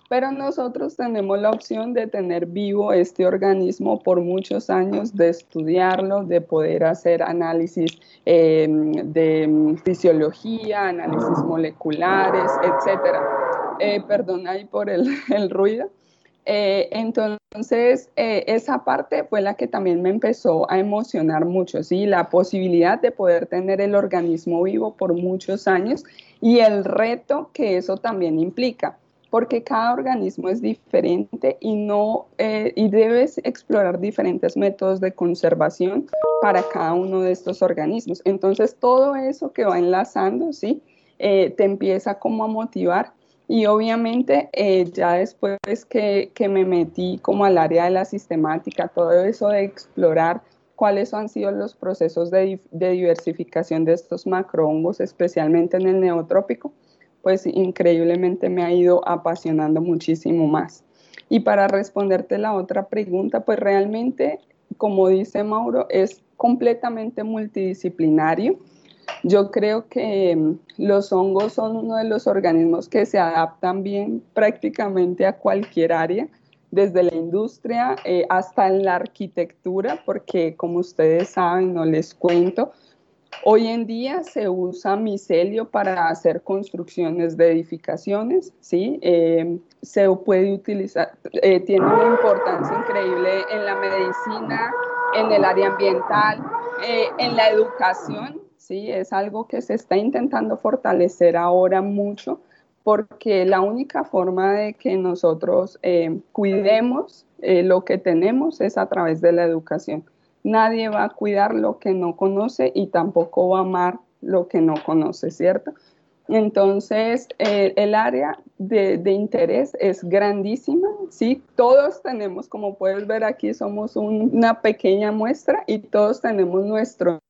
Pero nosotros tenemos la opción de tener vivo este organismo por muchos años, de estudiarlo, de poder hacer análisis em, de fisiología, análisis moleculares, etc. Eh, perdón ahí por el, el ruido. Eh, entonces, eh, esa parte fue la que también me empezó a emocionar mucho, ¿sí? La posibilidad de poder tener el organismo vivo por muchos años y el reto que eso también implica, porque cada organismo es diferente y, no, eh, y debes explorar diferentes métodos de conservación para cada uno de estos organismos. Entonces, todo eso que va enlazando, ¿sí? te empieza como a motivar y obviamente eh, ya después que, que, me metí como al área de la sistemática, todo eso de explorar cuáles han sido los procesos de, de diversificación de estos macrohongos, especialmente en el neotrópico, pues increíblemente me ha ido apasionando muchísimo más. Y para responderte la otra pregunta, pues realmente, como dice Mauro, es completamente multidisciplinario yo creo que mm, los hongos son uno de los organismos que se adaptan bien prácticamente a cualquier área, desde la industria eh, hasta en la arquitectura, porque como ustedes saben, no les cuento, hoy en día se usa micelio para hacer construcciones de edificaciones, ¿sí? Eh, se puede utilizar, eh, tiene una importancia increíble en la medicina, en el área ambiental, en la educación, ¿sí? Es algo que se está intentando fortalecer ahora mucho porque la única forma de que nosotros eh, cuidemos eh, lo que tenemos es a través de la educación. Nadie va a cuidar lo que no conoce y tampoco va a amar lo que no conoce, ¿cierto? Entonces, eh, el área de, interés es grandísima, ¿sí? Todos tenemos, como puedes ver aquí, somos una pequeña muestra y todos tenemos nuestro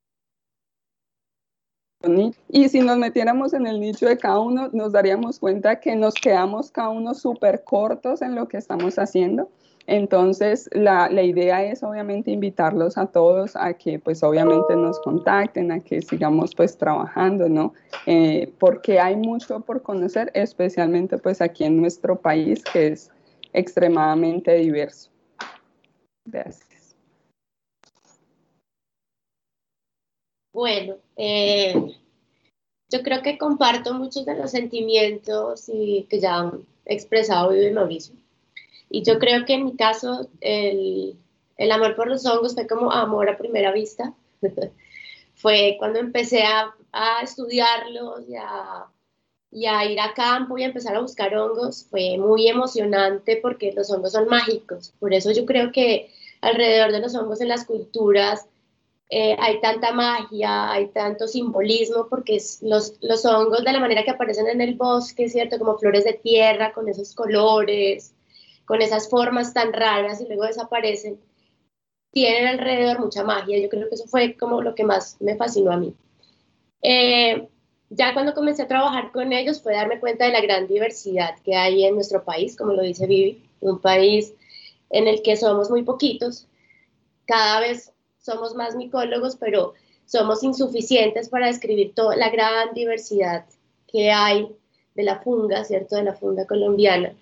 y si nos metiéramos en el nicho de cada uno, nos daríamos cuenta que nos quedamos cada uno súper cortos en lo que estamos haciendo. Entonces, la, la, idea es obviamente invitarlos a todos a que pues obviamente nos contacten, a que sigamos pues trabajando, ¿no? Eh, porque hay mucho por conocer, especialmente pues aquí en nuestro país que es extremadamente diverso. Gracias.
Bueno, eh, yo creo que comparto muchos de los sentimientos y, que ya han expresado Vivo y Mauricio. Y yo creo que en mi caso el, el amor por los hongos fue como amor a primera vista. fue cuando empecé a, a estudiarlos y a, y a, ir a campo y a empezar a buscar hongos. Fue muy emocionante porque los hongos son mágicos. Por eso yo creo que alrededor de los hongos en las culturas eh, hay tanta magia, hay tanto simbolismo, porque los, los hongos de la manera que aparecen en el bosque, ¿cierto? Como flores de tierra, con esos colores, con esas formas tan raras y luego desaparecen, tienen alrededor mucha magia. Yo creo que eso fue como lo que más me fascinó a mí. Eh, ya cuando comencé a trabajar con ellos fue darme cuenta de la gran diversidad que hay en nuestro país, como lo dice Vivi, un país en el que somos muy poquitos, cada vez somos más micólogos, pero somos insuficientes para describir toda la gran diversidad que hay de la funga, ¿cierto? De la funga colombiana.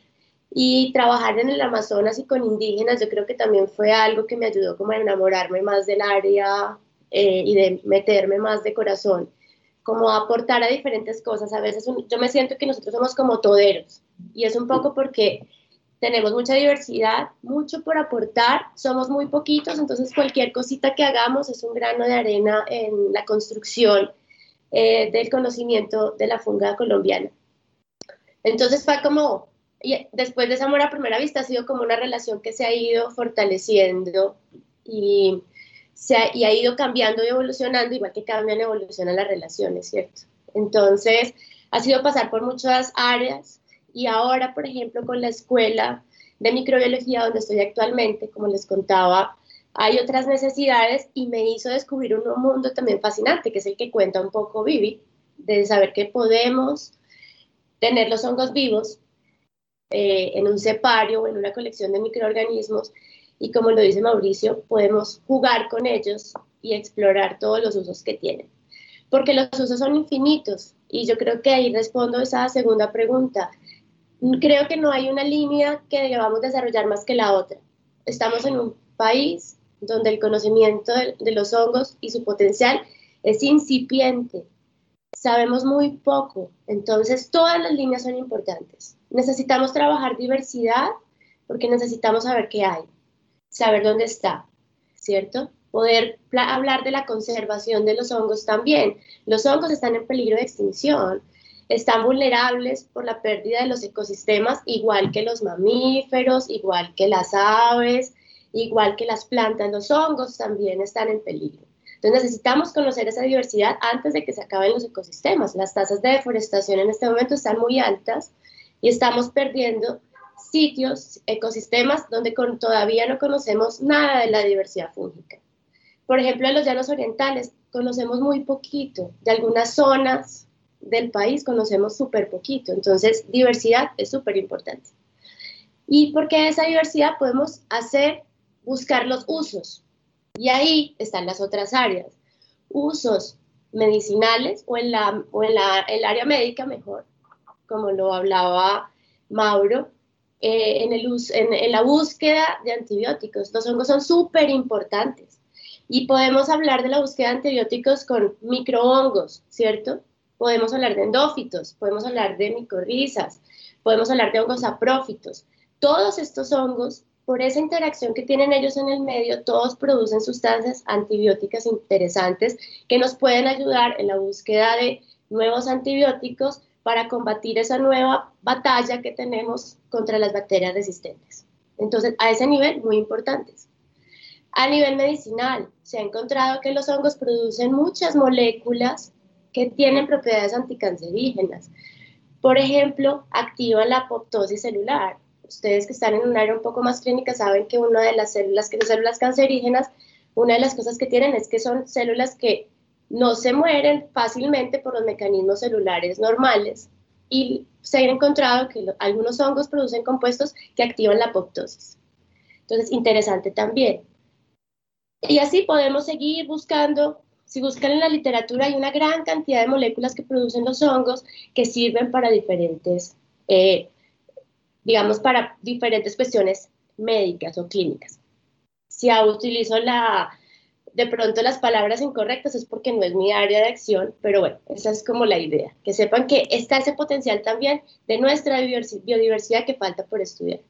Y trabajar en el Amazonas y con indígenas, yo creo que también fue algo que me ayudó como a enamorarme más del área eh, y de meterme más de corazón, como aportar a diferentes cosas. A veces yo me siento que nosotros somos como toderos y es un poco porque tenemos mucha diversidad, mucho por aportar, somos muy poquitos, entonces cualquier cosita que hagamos es un grano de arena en la construcción eh, del conocimiento de la funga colombiana. Entonces fue como, y después de esa amor a primera vista ha sido como una relación que se ha ido fortaleciendo y, se ha, y ha ido cambiando y evolucionando, igual que cambian y evolucionan las relaciones, ¿cierto? Entonces ha sido pasar por muchas áreas, y ahora, por ejemplo, con la escuela de microbiología donde estoy actualmente, como les contaba, hay otras necesidades y me hizo descubrir un mundo también fascinante, que es el que cuenta un poco Vivi, de saber que podemos tener los hongos vivos eh, en un cepario o en una colección de microorganismos. Y como lo dice Mauricio, podemos jugar con ellos y explorar todos los usos que tienen. Porque los usos son infinitos. Y yo creo que ahí respondo esa segunda pregunta creo que no hay una línea que debamos desarrollar más que la otra. Estamos en un país donde el conocimiento de, los hongos y su potencial es incipiente. Sabemos muy poco, entonces todas las líneas son importantes. Necesitamos trabajar diversidad porque necesitamos saber qué hay, saber dónde está, ¿cierto? Poder hablar de la conservación de los hongos también. Los hongos están en peligro de extinción están vulnerables por la pérdida de los ecosistemas, igual que los mamíferos, igual que las aves, igual que las plantas, los hongos también están en peligro. Entonces necesitamos conocer esa diversidad antes de que se acaben los ecosistemas. Las tasas de deforestación en este momento están muy altas y estamos perdiendo sitios, ecosistemas donde todavía no conocemos nada de la diversidad fúngica. Por ejemplo, en los llanos orientales conocemos muy poquito de algunas zonas del país conocemos súper poquito. Entonces, diversidad es súper importante. Y porque esa diversidad podemos hacer, buscar los usos. Y ahí están las otras áreas. Usos medicinales o en, la, o en la, el área médica mejor, como lo hablaba Mauro, eh, en, el, en, en la búsqueda de antibióticos. Los hongos son súper importantes. Y podemos hablar de la búsqueda de antibióticos con microhongos, ¿cierto? Podemos hablar de endófitos, podemos hablar de micorrizas, podemos hablar de hongos aprófitos. Todos estos hongos, por esa interacción que tienen ellos en el medio, todos producen sustancias antibióticas interesantes que nos pueden ayudar en la búsqueda de nuevos antibióticos para combatir esa nueva batalla que tenemos contra las bacterias resistentes. Entonces, a ese nivel, muy importantes. A nivel medicinal, se ha encontrado que los hongos producen muchas moléculas que tienen propiedades anticancerígenas. Por ejemplo, activan la apoptosis celular. Ustedes que están en un área un poco más clínica saben que una de las células que son células cancerígenas, una de las cosas que tienen es que son células que no se mueren fácilmente por los mecanismos celulares normales y se ha encontrado que algunos hongos producen compuestos que activan la apoptosis. Entonces, interesante también. Y así podemos seguir buscando si buscan en la literatura, hay una gran cantidad de moléculas que producen los hongos que sirven para diferentes, eh, digamos, para diferentes cuestiones médicas o clínicas. Si utilizo la, de pronto las palabras incorrectas es porque no es mi área de acción, pero bueno, esa es como la idea, que sepan que está ese potencial también de nuestra biodiversidad que falta por estudiar.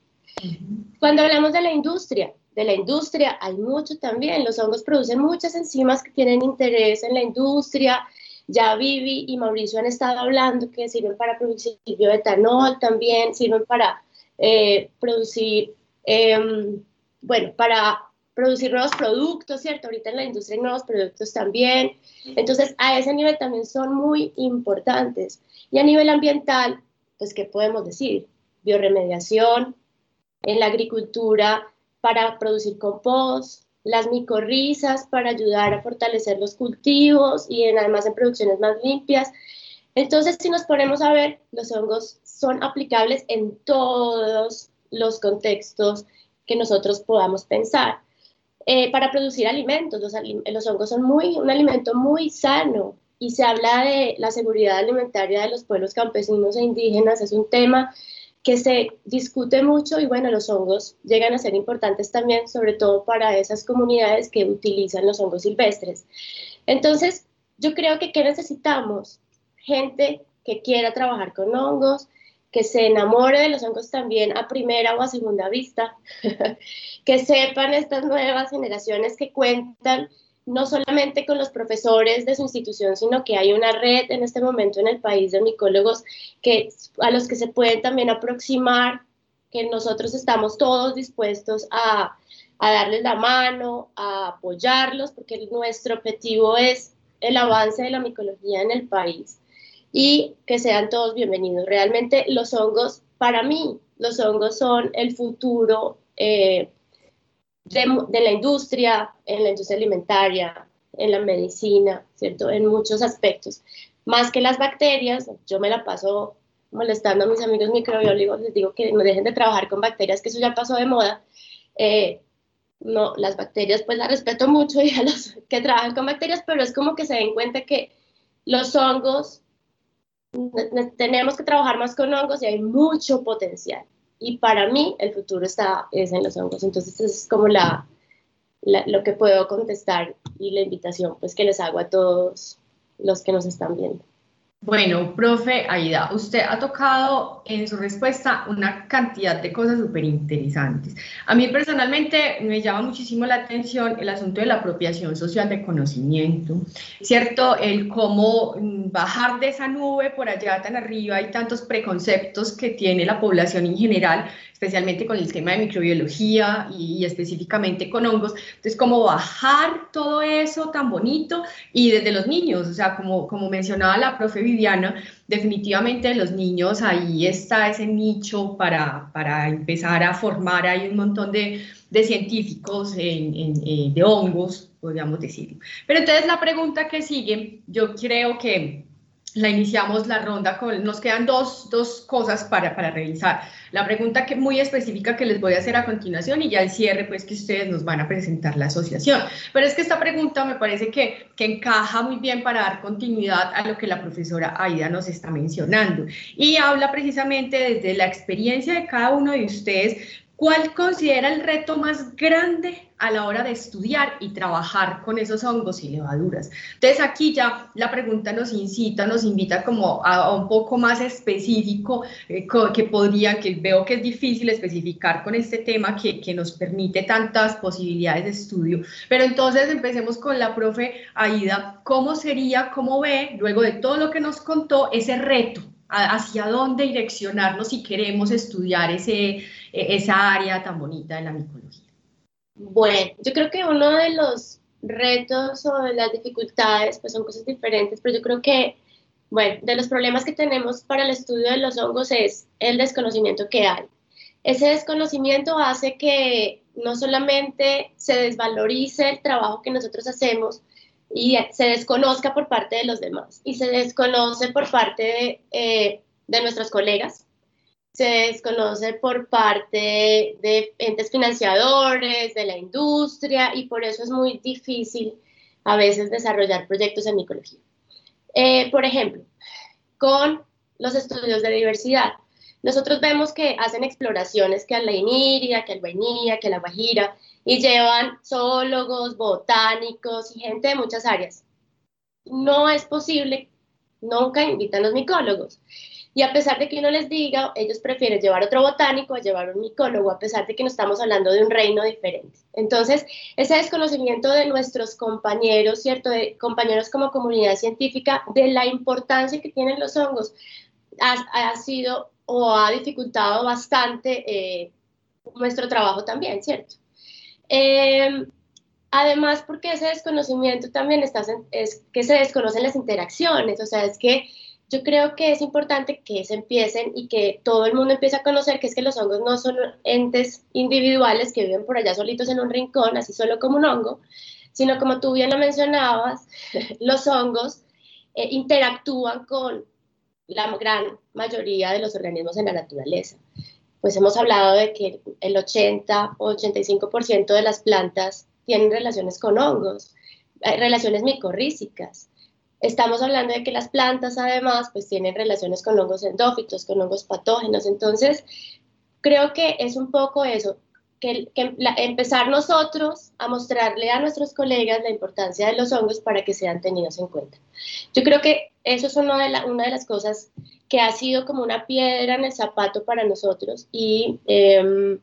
Cuando hablamos de la industria, de la industria, hay mucho también. Los hongos producen muchas enzimas que tienen interés en la industria. Ya Vivi y Mauricio han estado hablando que sirven para producir bioetanol también, sirven para eh, producir, em, bueno, para producir nuevos productos, ¿cierto? Ahorita en la industria hay nuevos productos también. Entonces, a ese nivel también son muy importantes. Y a nivel ambiental, pues, ¿qué podemos decir? Bioremediación, en la agricultura, para producir compost, las micorrizas para ayudar a fortalecer los cultivos y en, además en producciones más limpias. Entonces, si nos ponemos a ver, los hongos son aplicables en todos los contextos que nosotros podamos pensar. Eh, para producir alimentos, los, los, hongos son muy, un alimento muy sano y se habla de la seguridad alimentaria de los pueblos campesinos e indígenas, es un tema que se discute mucho y bueno, los hongos llegan a ser importantes también, sobre todo para esas comunidades que utilizan los hongos silvestres. Entonces, yo creo que ¿qué necesitamos? Gente que quiera trabajar con hongos, que se enamore de los hongos también a primera o a segunda vista, que sepan estas nuevas generaciones que cuentan no solamente con los profesores de su institución, sino que hay una red en este momento en el país de micólogos que, a los que se pueden también aproximar, que nosotros estamos todos dispuestos a, a darles la mano, a apoyarlos, porque nuestro objetivo es el avance de la micología en el país y que sean todos bienvenidos. Realmente los hongos, para mí, los hongos son el futuro. Eh, de, la industria, en la industria alimentaria, en la medicina, ¿cierto? En muchos aspectos. Más que las bacterias, yo me la paso molestando a mis amigos microbiólogos, les digo que no dejen de trabajar con bacterias, que eso ya pasó de moda. Eh, no, las bacterias pues las respeto mucho y a los que trabajan con bacterias, pero es como que se den cuenta que los hongos, tenemos que trabajar más con hongos y hay mucho potencial y para mí el futuro está es en los hongos. Entonces es como la, lo que puedo contestar y la invitación pues que les hago a todos los que nos están viendo.
Bueno, profe Aida, usted ha tocado en su respuesta una cantidad de cosas súper interesantes. A mí personalmente me llama muchísimo la atención el asunto de la apropiación social de conocimiento, ¿cierto? El cómo mm, bajar de esa nube por allá tan arriba, hay tantos preconceptos que tiene la población en general especialmente con el tema de microbiología y, específicamente con hongos. Entonces, como bajar todo eso tan bonito y desde los niños, o sea, como, como mencionaba la profe Definitivamente los niños ahí está ese nicho para, para empezar a formar, hay un montón de, de científicos en, eh, de hongos, podríamos decirlo. Pero entonces la pregunta que sigue, yo creo que la iniciamos la ronda con, nos quedan dos, dos cosas para, para, revisar. La pregunta que muy específica que les voy a hacer a continuación y ya el cierre, pues que ustedes nos van a presentar la asociación. Pero es que esta pregunta me parece que, que encaja muy bien para dar continuidad a lo que la profesora Aida nos está mencionando. Y habla precisamente desde la experiencia de cada uno de ustedes ¿Cuál considera el reto más grande a la hora de estudiar y trabajar con esos hongos y levaduras? Entonces aquí ya la pregunta nos incita, nos invita como a, un poco más específico eh, que podría, que veo que es difícil especificar con este tema que, que nos permite tantas posibilidades de estudio. Pero entonces empecemos con la profe Aida. ¿Cómo sería, cómo ve, luego de todo lo que nos contó, ese reto hacia dónde direccionarnos si queremos estudiar ese, e, esa área tan bonita de la micología?
Bueno, yo creo que uno de los retos o de las dificultades pues son cosas diferentes, pero yo creo que, bueno, de los problemas que tenemos para el estudio de los hongos es el desconocimiento que hay. Ese desconocimiento hace que no solamente se desvalorice el trabajo que nosotros hacemos, y se desconozca por parte de los demás y se desconoce por parte de, eh, nuestros colegas, se desconoce por parte de entes financiadores, de la industria y por eso es muy difícil a veces desarrollar proyectos en micología. Eh, por ejemplo, con los estudios de diversidad, nosotros vemos que hacen exploraciones que a la Iniria, que al que a la Guajira, y llevan zoólogos, botánicos y gente de muchas áreas. No es posible, nunca invitan los micólogos. Y a pesar de que uno les diga, ellos prefieren llevar otro botánico a llevar un micólogo, a pesar de que no estamos hablando de un reino diferente. Entonces, ese desconocimiento de nuestros compañeros, ¿cierto? De compañeros como comunidad científica, de la importancia que tienen los hongos, ha, sido o ha dificultado bastante eh, nuestro trabajo también, ¿cierto? Eh, además, porque ese desconocimiento también es que se desconocen las interacciones, o sea, es que yo creo que es importante que se empiecen y que todo el mundo empiece a conocer que es que los hongos no son entes individuales que viven por allá solitos en un rincón, así solo como un hongo, sino como tú bien lo mencionabas, los hongos eh, interactúan con la gran mayoría de los organismos en la naturaleza. Pues hemos hablado de que el 80 o 85% de las plantas tienen relaciones con hongos, relaciones micorrízicas. Estamos hablando de que las plantas además pues tienen relaciones con hongos endófitos, con hongos patógenos. Entonces, creo que es un poco eso, que, empezar nosotros a mostrarle a nuestros colegas la importancia de los hongos para que sean tenidos en cuenta. Yo creo que eso es una de las cosas que ha sido como una piedra en el zapato para nosotros y em,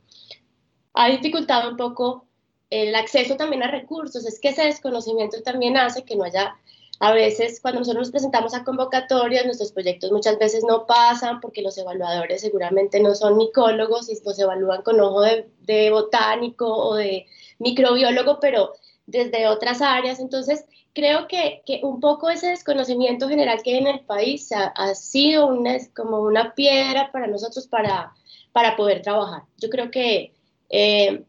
ha dificultado un poco el acceso también a recursos. Es que ese desconocimiento también hace que no haya a veces cuando nosotros nos presentamos a convocatorias, nuestros proyectos muchas veces no pasan porque los evaluadores seguramente no son micólogos y los evalúan con ojo de, botánico o de microbiólogo, pero desde otras áreas. Entonces, creo que, un poco ese desconocimiento general que hay en el país ha, sido una, como una piedra para nosotros para, para poder trabajar. Yo creo que, eh,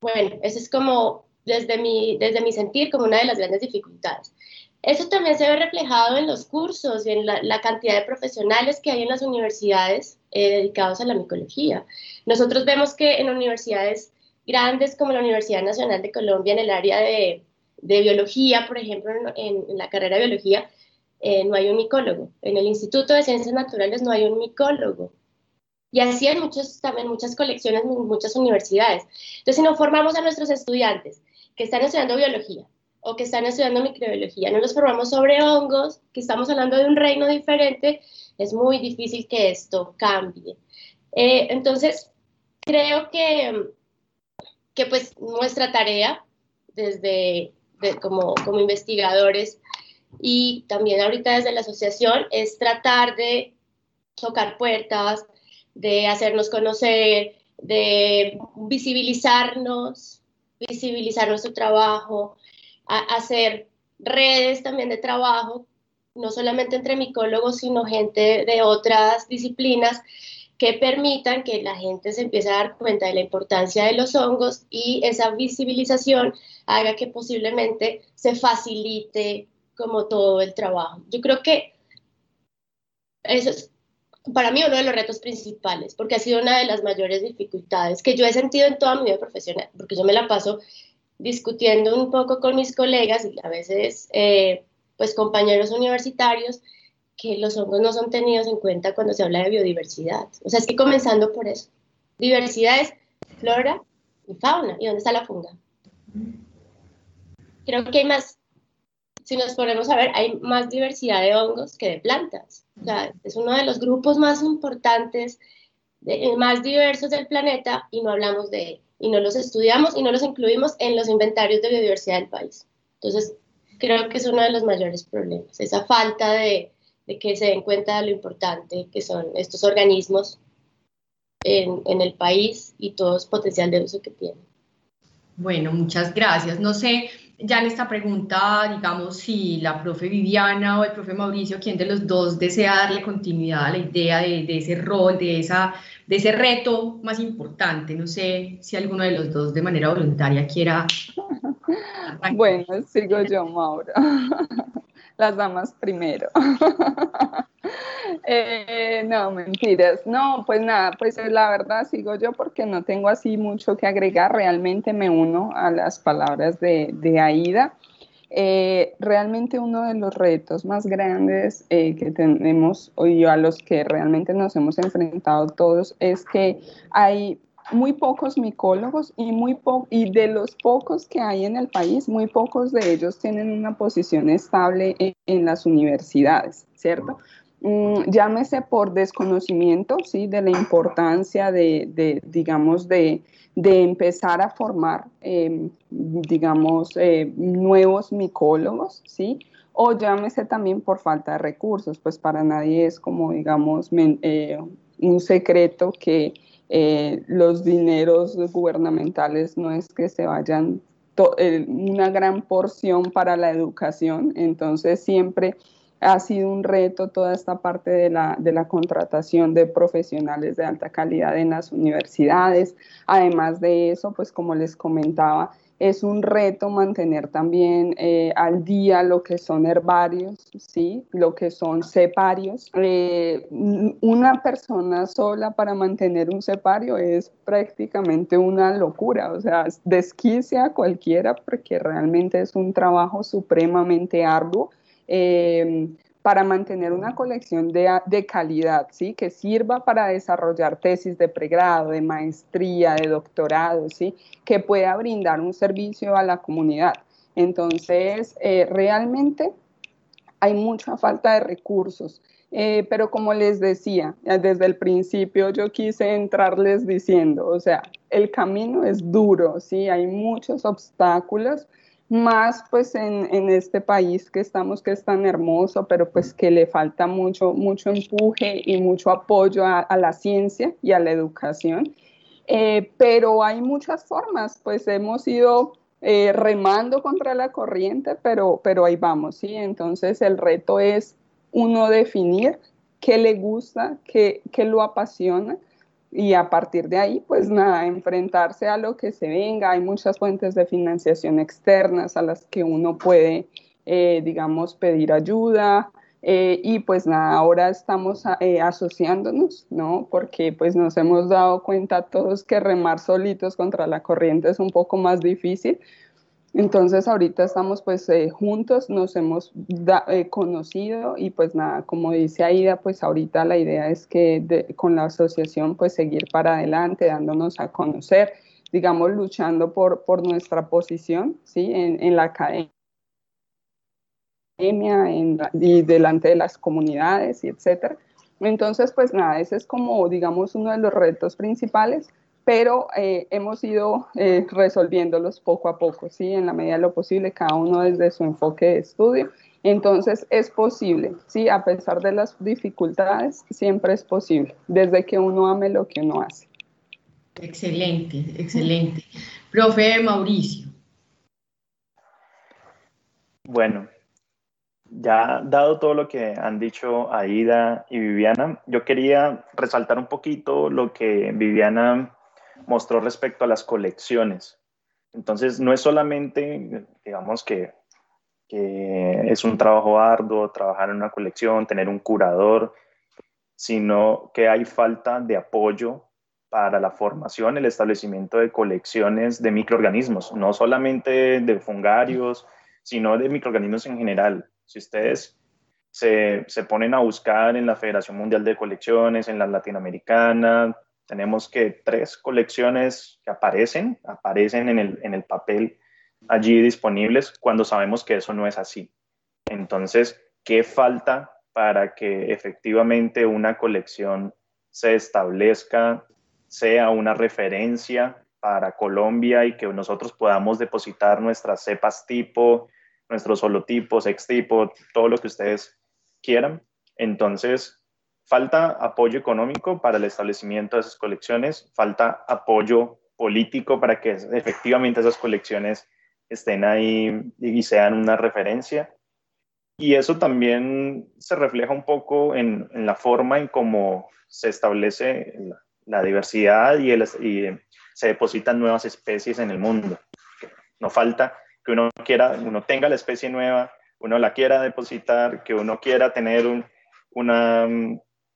bueno, eso es como desde mi, desde mi sentir como una de las grandes dificultades. Eso también se ve reflejado en los cursos y en la, cantidad de profesionales que hay en las universidades eh, dedicados a la micología. Nosotros vemos que en universidades grandes como la Universidad Nacional de Colombia, en el área de, biología, por ejemplo, en, la carrera de biología, eh, no hay un micólogo. En el Instituto de Ciencias Naturales no hay un micólogo. Y así hay muchos, también muchas colecciones en muchas universidades. Entonces, si no formamos a nuestros estudiantes que están estudiando biología, o que están estudiando microbiología, no nos formamos sobre hongos, que estamos hablando de un reino diferente, es muy difícil que esto cambie. Eh, entonces, creo que, que pues nuestra tarea desde como, como investigadores y también ahorita desde la asociación es tratar de tocar puertas, de hacernos conocer, de visibilizarnos, visibilizar nuestro trabajo, hacer redes también de trabajo, no solamente entre micólogos, sino gente de otras disciplinas que permitan que la gente se empiece a dar cuenta de la importancia de los hongos y esa visibilización haga que posiblemente se facilite como todo el trabajo. Yo creo que eso es para mí uno de los retos principales, porque ha sido una de las mayores dificultades que yo he sentido en toda mi vida profesional, porque yo me la paso discutiendo un poco con mis colegas y a veces eh, pues compañeros universitarios que los hongos no son tenidos en cuenta cuando se habla de biodiversidad. O sea, es que comenzando por eso. Diversidad es flora y fauna. ¿Y dónde está la funga? Creo que hay más, si nos ponemos a ver, hay más diversidad de hongos que de plantas. O sea, es uno de los grupos más importantes, más diversos del planeta y no hablamos de él y no los estudiamos y no los incluimos en los inventarios de biodiversidad del país. Entonces, creo que es uno de los mayores problemas, esa falta de, que se den cuenta de lo importante que son estos organismos en, en el país y todo el potencial de uso que tienen.
Bueno, muchas gracias. No sé, ya en esta pregunta, digamos, si la profe Viviana o el profe Mauricio, ¿quién de los dos desea darle continuidad a la idea de, de, ese rol, de, esa, de ese reto más importante? No sé si alguno de los dos de manera voluntaria quiera.
Bueno, sigo yo, Mauro. Las damas primero. Eh, no, mentiras. No, pues nada, pues la verdad sigo yo porque no tengo así mucho que agregar. Realmente me uno a las palabras de, de Aida. Eh, realmente uno de los retos más grandes eh, que tenemos hoy a los que realmente nos hemos enfrentado todos es que hay muy pocos micólogos y, muy y de los pocos que hay en el país, muy pocos de ellos tienen una posición estable en, en las universidades, ¿cierto? Mm, llámese por desconocimiento, ¿sí? De la importancia de, digamos, de, empezar a formar, em, digamos, eh, nuevos micólogos, ¿sí? O llámese también por falta de recursos, pues para nadie es como, digamos, eh, un secreto que eh, los dineros gubernamentales no es que se vayan una gran porción para la educación, entonces siempre ha sido un reto toda esta parte de la, de la contratación de profesionales de alta calidad en las universidades. Además de eso, pues como les comentaba, es un reto mantener también eh, al día lo que son herbarios, ¿sí? lo que son ceparios. Eh, una persona sola para mantener un cepario es prácticamente una locura, o sea, desquicia a cualquiera porque realmente es un trabajo supremamente arduo. Eh, para mantener una colección de, calidad, ¿sí? que sirva para desarrollar tesis de pregrado, de maestría, de doctorado, ¿sí? que pueda brindar un servicio a la comunidad. Entonces, eh, realmente hay mucha falta de recursos. Eh, pero como les decía, desde el principio yo quise entrarles diciendo, o sea, el camino es duro, ¿sí? Hay muchos obstáculos, más pues en, este país que estamos, que es tan hermoso, pero pues que le falta mucho, mucho empuje y mucho apoyo a, la ciencia y a la educación. Eh, pero hay muchas formas, pues hemos ido eh, remando contra la corriente, pero, pero ahí vamos, ¿sí? Entonces el reto es uno definir qué le gusta, qué, qué lo apasiona y a partir de ahí, pues nada, enfrentarse a lo que se venga. Hay muchas fuentes de financiación externas a las que uno puede, eh, digamos, pedir ayuda. Eh, y pues nada, ahora estamos eh, asociándonos, ¿no? Porque pues nos hemos dado cuenta todos que remar solitos contra la corriente es un poco más difícil, entonces ahorita estamos pues eh, juntos, nos hemos eh, conocido y pues nada, como dice Aida, pues ahorita la idea es que con la asociación pues seguir para adelante, dándonos a conocer, digamos, luchando por, por nuestra posición, ¿sí? En, la academia y delante de las comunidades y etcétera. Entonces, pues nada, ese es como, digamos, uno de los retos principales pero eh, hemos ido eh, resolviéndolos poco a poco, ¿sí? En la medida de lo posible, cada uno desde su enfoque de estudio. Entonces es posible, ¿sí? A pesar de las dificultades, siempre es posible, desde que uno ame lo que uno hace.
Excelente, excelente. Profe Mauricio.
Bueno, ya dado todo lo que han dicho Aida y Viviana, yo quería resaltar un poquito lo que Viviana mostró respecto a las colecciones. Entonces, no es solamente, digamos que, es un trabajo arduo trabajar en una colección, tener un curador, sino que hay falta de apoyo para la formación, el establecimiento de colecciones de microorganismos, no solamente de fungarios, sino de microorganismos en general. Si ustedes se, se, ponen a buscar en la Federación Mundial de Colecciones, en la Latinoamericana, tenemos que tres colecciones que aparecen, aparecen en el, en el papel allí disponibles cuando sabemos que eso no es así. Entonces, ¿qué falta para que efectivamente una colección se establezca, sea una referencia para Colombia y que nosotros podamos depositar nuestras cepas tipo, nuestros holotipos, ex tipo, todo lo que ustedes quieran? Entonces, falta apoyo económico para el establecimiento de esas colecciones, falta apoyo político para que efectivamente esas colecciones estén ahí y sean una referencia. Y eso también se refleja un poco en, la forma en cómo se establece la, diversidad y, se depositan nuevas especies en el mundo. No falta que uno quiera, uno tenga la especie nueva, uno la quiera depositar, que uno quiera tener un, una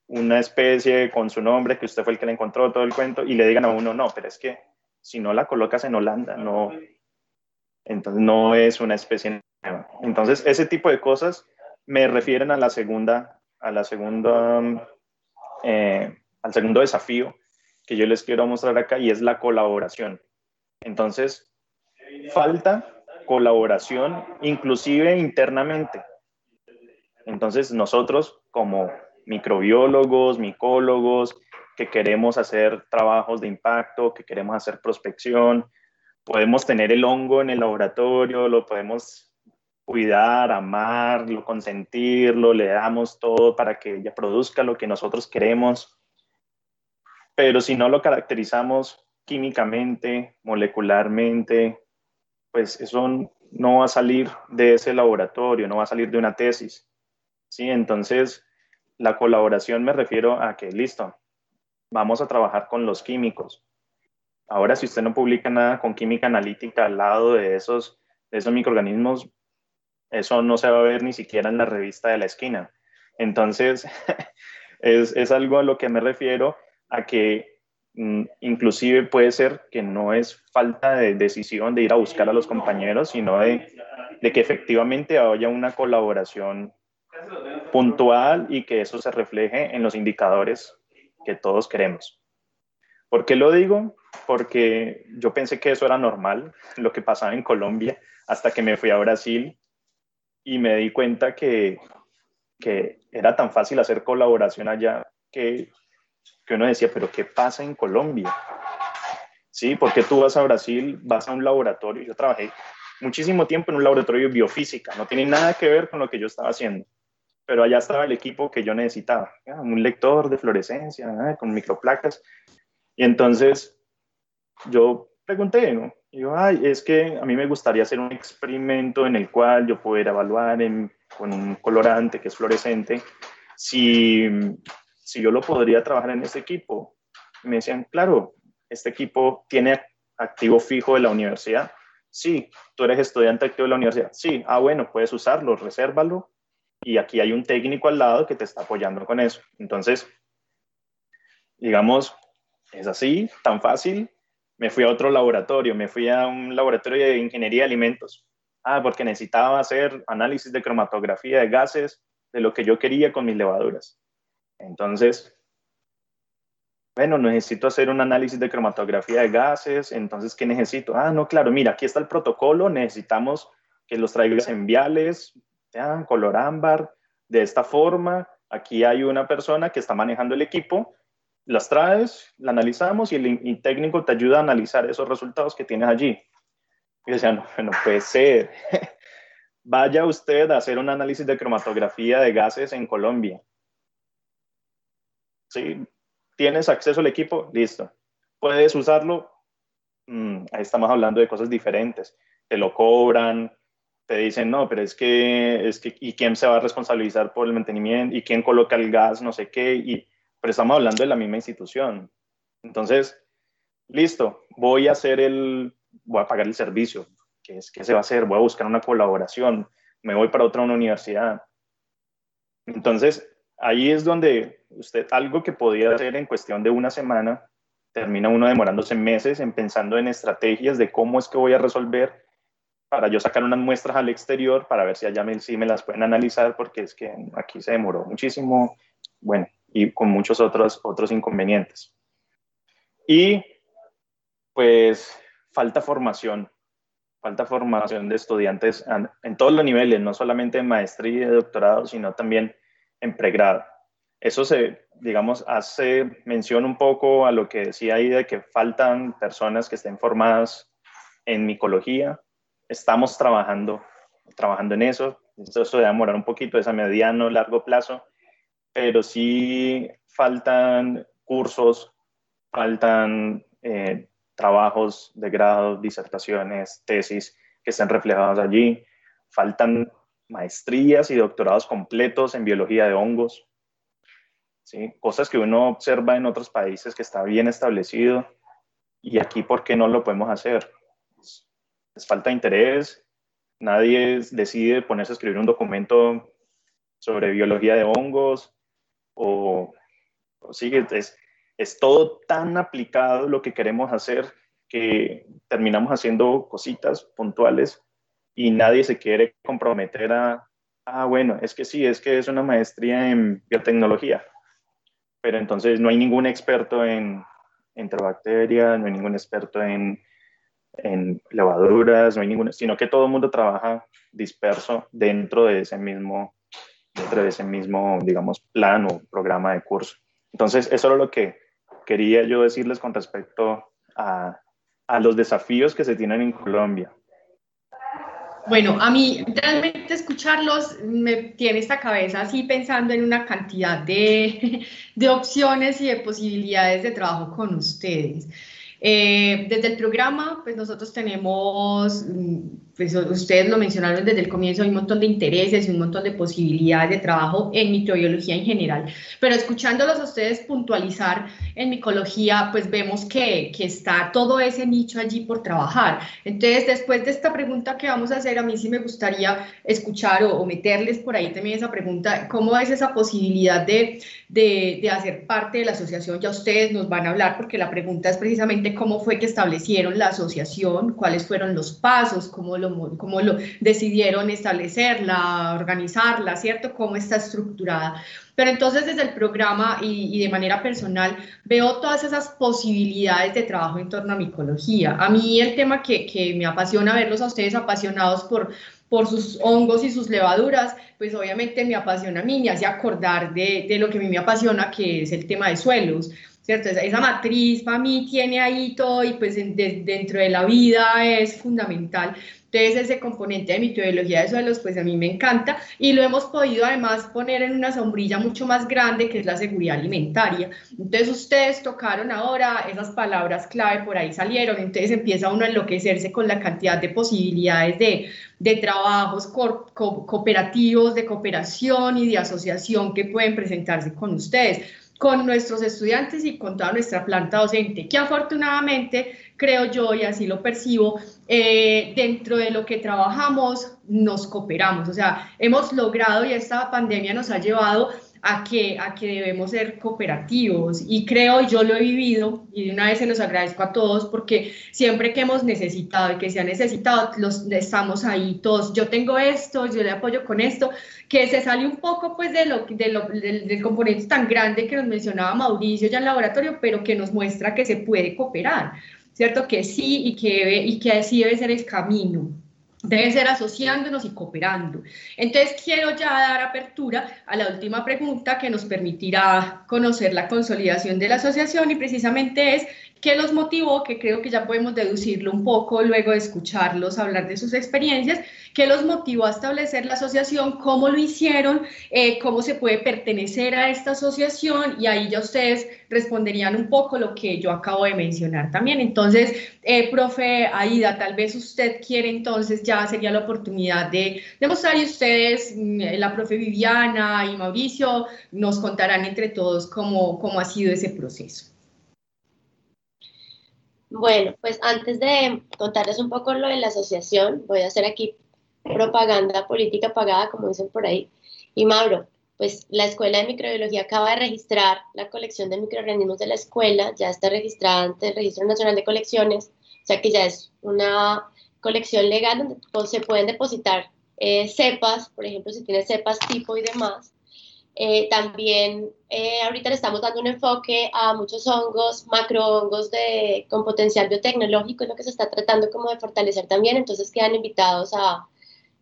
una especie con su nombre, que usted fue el que la encontró, todo el cuento, y le digan a uno, no, pero es que si no la colocas en Holanda, no, entonces no es una especie nueva. Entonces, ese tipo de cosas me refieren a la segunda, a la segunda, eh, al segundo desafío que yo les quiero mostrar acá y es la colaboración. Entonces, falta colaboración inclusive internamente. Entonces, nosotros como microbiólogos, micólogos, que queremos hacer trabajos de impacto, que queremos hacer prospección. Podemos tener el hongo en el laboratorio, lo podemos cuidar, amarlo, consentirlo, le damos todo para que ella produzca lo que nosotros queremos. Pero si no lo caracterizamos químicamente, molecularmente, pues eso no va a salir de ese laboratorio, no va a salir de una tesis. Sí, entonces la colaboración me refiero a que, listo, vamos a trabajar con los químicos. Ahora, si usted no publica nada con química analítica al lado de esos, esos microorganismos, eso no se va a ver ni siquiera en la revista de la esquina. Entonces, es, es algo a lo que me refiero, a que mm, inclusive puede ser que no es falta de decisión de ir a buscar a los compañeros, sino de, de que efectivamente haya una colaboración puntual y que eso se refleje en los indicadores que todos queremos. ¿Por qué lo digo? Porque yo pensé que eso era normal, lo que pasaba en Colombia, hasta que me fui a Brasil y me di cuenta que, que era tan fácil hacer colaboración allá que, que uno decía, pero ¿qué pasa en Colombia? Sí, porque tú vas a Brasil, vas a un laboratorio, yo trabajé muchísimo tiempo en un laboratorio de biofísica, no tiene nada que ver con lo que yo estaba haciendo pero allá estaba el equipo que yo necesitaba, un lector de fluorescencia, con microplacas. Y entonces yo pregunté, ¿no? Y yo, ay, es que a mí me gustaría hacer un experimento en el cual yo pudiera evaluar con un colorante que es fluorescente si, si yo lo podría trabajar en este equipo. me decían, claro, este equipo tiene activo fijo de la universidad. Sí, tú eres estudiante activo de la universidad. Sí, ah, bueno, puedes usarlo, resérvalo y aquí hay un técnico al lado que te está apoyando con eso. Entonces, digamos, es así, tan fácil. Me fui a otro laboratorio, me fui a un laboratorio de ingeniería de alimentos. Ah, porque necesitaba hacer análisis de cromatografía de gases, de lo que yo quería con mis levaduras. Entonces, bueno, necesito hacer un análisis de cromatografía de gases, entonces, ¿qué necesito? Ah, no, claro, mira, aquí está el protocolo, necesitamos que los traigas en viales, color ámbar, de esta forma. Aquí hay una persona que está manejando el equipo, las traes, la analizamos y el, técnico te ayuda a analizar esos resultados que tienes allí. Y decía, no, no puede ser. Vaya usted a hacer un análisis de cromatografía de gases en Colombia. ¿Sí? ¿Tienes acceso al equipo? Listo. ¿Puedes usarlo? Mm, ahí estamos hablando de cosas diferentes. Te lo cobran, te dicen, no, pero es que, es que, ¿y quién se va a responsabilizar por el mantenimiento? ¿Y quién coloca el gas? No sé qué. Y, pero estamos hablando de la misma institución. Entonces, listo, voy a hacer el, voy a pagar el servicio. ¿Qué, es, qué se va a hacer? Voy a buscar una colaboración. Me voy para otra universidad. Entonces, ahí es donde usted, algo que podía hacer en cuestión de una semana, termina uno demorándose meses en pensando en estrategias de cómo es que voy a resolver para yo sacar unas muestras al exterior para ver si allá me, sí me las pueden analizar, porque es que aquí se demoró muchísimo, bueno, y con muchos otros, otros inconvenientes. Y pues falta formación, falta formación de estudiantes en, todos los niveles, no solamente en maestría y doctorado, sino también en pregrado. Eso se, digamos, hace mención un poco a lo que decía ahí de que faltan personas que estén formadas en micología, estamos trabajando, trabajando en eso. Esto se va a demorar un poquito, es a mediano, largo plazo, pero sí faltan cursos, faltan eh, trabajos de grado, disertaciones, tesis que estén reflejados allí, faltan maestrías y doctorados completos en biología de hongos, ¿sí? cosas que uno observa en otros países que está bien establecido y aquí, ¿por qué no lo podemos hacer? Falta interés, nadie decide ponerse a escribir un documento sobre biología de hongos o, sigue, es, es todo tan aplicado lo que queremos hacer que terminamos haciendo cositas puntuales y nadie se quiere comprometer a, ah, bueno, es que sí, es que es una maestría en biotecnología, pero entonces no hay ningún experto en enterobacterias, no hay ningún experto en en levaduras, no hay ninguna, sino que todo el mundo trabaja disperso dentro de ese mismo, dentro de ese mismo, digamos, plan o programa de curso. Entonces, eso era lo que quería yo decirles con respecto a, a los desafíos que se tienen en Colombia.
Bueno, a mí realmente escucharlos me tiene esta cabeza así pensando en una cantidad de, de opciones y de posibilidades de trabajo con ustedes. Eh, desde el programa, pues nosotros tenemos mm, pues ustedes lo mencionaron desde el comienzo, hay un montón de intereses y un montón de posibilidades de trabajo en microbiología en general, pero escuchándolos a ustedes puntualizar en micología, pues vemos que, que está todo ese nicho allí por trabajar. Entonces, después de esta pregunta que vamos a hacer, a mí sí me gustaría escuchar o, meterles por ahí también esa pregunta, ¿cómo es esa posibilidad de, de, de hacer parte de la asociación? Ya ustedes nos van a hablar porque la pregunta es precisamente cómo fue que establecieron la asociación, cuáles fueron los pasos, cómo lo cómo lo decidieron establecerla, organizarla, ¿cierto? Cómo está estructurada. Pero entonces desde el programa y, de manera personal veo todas esas posibilidades de trabajo en torno a micología. A mí el tema que, que me apasiona verlos a ustedes apasionados por, por sus hongos y sus levaduras, pues obviamente me apasiona a mí, me hace acordar de, de lo que a mí me apasiona, que es el tema de suelos. ¿cierto? Esa, matriz para mí tiene ahí todo y pues dentro de la vida es fundamental. Entonces ese componente de microbiología de suelos pues a mí me encanta y lo hemos podido además poner en una sombrilla mucho más grande que es la seguridad alimentaria. Entonces ustedes tocaron ahora esas palabras clave por ahí salieron, entonces empieza uno a enloquecerse con la cantidad de posibilidades de, de trabajos cooperativos, de cooperación y de asociación que pueden presentarse con ustedes con nuestros estudiantes y con toda nuestra planta docente, que afortunadamente creo yo, y así lo percibo, eh, dentro de lo que trabajamos nos cooperamos. O sea, hemos logrado y esta pandemia nos ha llevado a que, a que debemos ser cooperativos. Y creo, yo lo he vivido y de una vez se los agradezco a todos porque siempre que hemos necesitado y que se ha necesitado, los, estamos ahí todos, yo tengo esto, yo le apoyo con esto, que se sale un poco pues de lo, de lo, del, componente tan grande que nos mencionaba Mauricio ya en laboratorio, pero que nos muestra que se puede cooperar, ¿cierto? Que sí y que, y que así debe ser el camino debe ser asociándonos y cooperando. Entonces, quiero ya dar apertura a la última pregunta que nos permitirá conocer la consolidación de la asociación y precisamente es ¿Qué los motivó? Que creo que ya podemos deducirlo un poco luego de escucharlos hablar de sus experiencias. ¿Qué los motivó a establecer la asociación? ¿Cómo lo hicieron? Eh, ¿Cómo se puede pertenecer a esta asociación? Y ahí ya ustedes responderían un poco lo que yo acabo de mencionar también. Entonces, eh, profe Aida, tal vez usted quiere entonces, ya sería la oportunidad de demostrar y ustedes, mm, la profe Viviana y Mauricio, nos contarán entre todos cómo, cómo ha sido ese proceso.
Bueno, pues antes de contarles un poco lo de la asociación, voy a hacer aquí propaganda política pagada, como dicen por ahí. Y Mauro, pues la Escuela de Microbiología acaba de registrar la colección de microorganismos de la escuela, ya está registrada ante el Registro Nacional de Colecciones, o sea que ya es una colección legal donde se pueden depositar eh, cepas, por ejemplo, si tiene cepas tipo y demás, eh, también eh, ahorita le estamos dando un enfoque a muchos hongos, macrohongos de, con potencial biotecnológico, es lo que se está tratando como de fortalecer también, entonces quedan invitados a,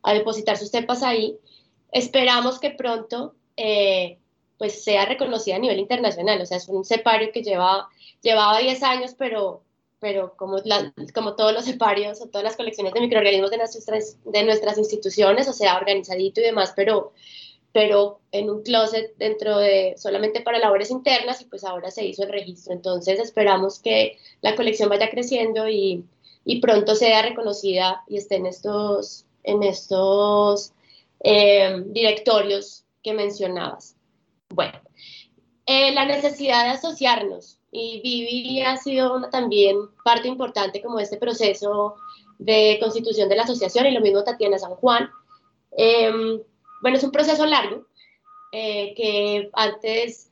a depositar sus cepas ahí. Esperamos que pronto eh, pues sea reconocida a nivel internacional, o sea, es un cepario que lleva, llevaba 10 años, pero, pero como, como todos los ceparios o todas las colecciones de microorganismos de nuestras, de nuestras instituciones, o sea, organizadito y demás, pero pero en un closet dentro de solamente para labores internas y pues ahora se hizo el registro. Entonces esperamos que la colección vaya creciendo y, y pronto sea reconocida y esté en estos, en estos eh, directorios que mencionabas. Bueno, eh, la necesidad de asociarnos y Vivi ha sido una, también parte importante como este proceso de constitución de la asociación y lo mismo Tatiana San Juan. Eh, bueno, es un proceso largo, eh, que antes,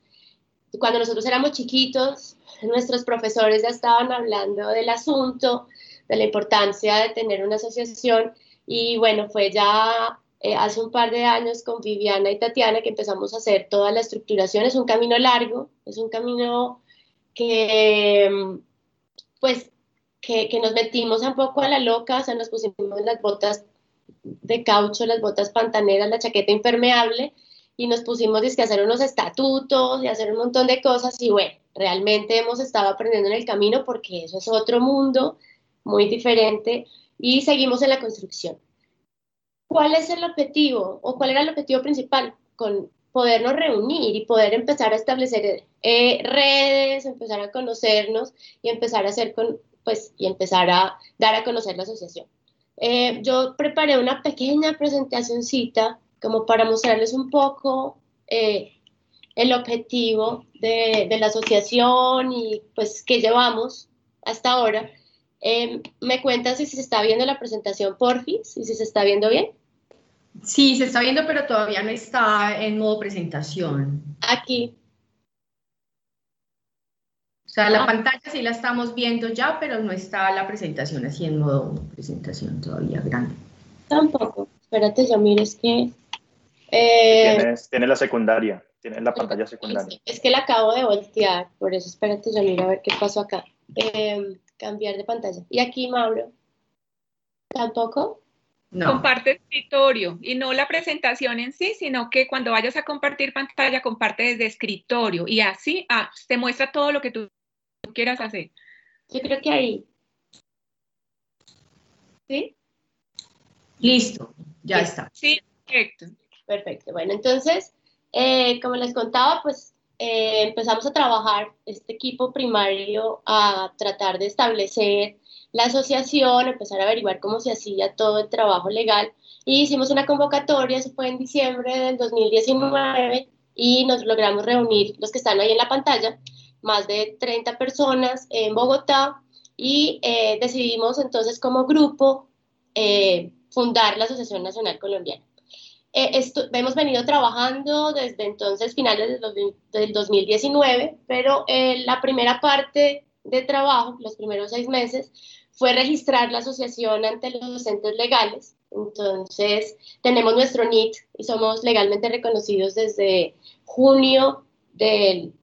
cuando nosotros éramos chiquitos, nuestros profesores ya estaban hablando del asunto, de la importancia de tener una asociación, y bueno, fue ya eh, hace un par de años con Viviana y Tatiana que empezamos a hacer toda la estructuración. Es un camino largo, es un camino que, pues, que, que nos metimos un poco a la loca, o sea, nos pusimos las botas de caucho, las botas pantaneras, la chaqueta impermeable y nos pusimos a hacer unos estatutos y hacer un montón de cosas y bueno, realmente hemos estado aprendiendo en el camino porque eso es otro mundo muy diferente y seguimos en la construcción. ¿Cuál es el objetivo o cuál era el objetivo principal? Con podernos reunir y poder empezar a establecer eh, redes, empezar a conocernos y empezar a hacer con, pues, y empezar a dar a conocer la asociación. Eh, yo preparé una pequeña presentacióncita como para mostrarles un poco eh, el objetivo de, de, la asociación y pues qué llevamos hasta ahora. Eh, ¿Me cuentan si se está viendo la presentación, porfis? ¿Y si se está viendo bien?
Sí, se está viendo, pero todavía no está en modo presentación.
Aquí.
O sea, la ah. pantalla sí la estamos viendo ya, pero no está la presentación así en modo presentación todavía grande.
Tampoco. Espérate, ya mires que...
Eh, tiene la secundaria, tiene la pantalla secundaria.
Es, que la acabo de voltear, por eso espérate, ya mira a ver qué pasó acá. Eh, cambiar de pantalla. ¿Y aquí, Mauro? ¿Tampoco?
Comparte escritorio y no la presentación en sí, sino que cuando vayas a compartir pantalla, comparte desde escritorio y así ah, te muestra todo lo que tú quieras hacer.
Yo creo que ahí. ¿Sí?
Listo, ya está.
Sí, perfecto.
Perfecto. Bueno, entonces, eh, como les contaba, pues eh, empezamos a trabajar este equipo primario a tratar de establecer la asociación, empezar a averiguar cómo se hacía todo el trabajo legal y hicimos una convocatoria, eso fue en diciembre del 2019 y nos logramos reunir los que están ahí en la pantalla, más de 30 personas en Bogotá y eh, decidimos entonces como grupo eh, fundar la Asociación Nacional Colombiana. Eh, hemos venido trabajando desde entonces, finales del 2019, pero la primera parte de trabajo, los primeros seis meses, fue registrar la asociación ante los entes legales. Entonces, tenemos nuestro NIT y somos legalmente reconocidos desde junio del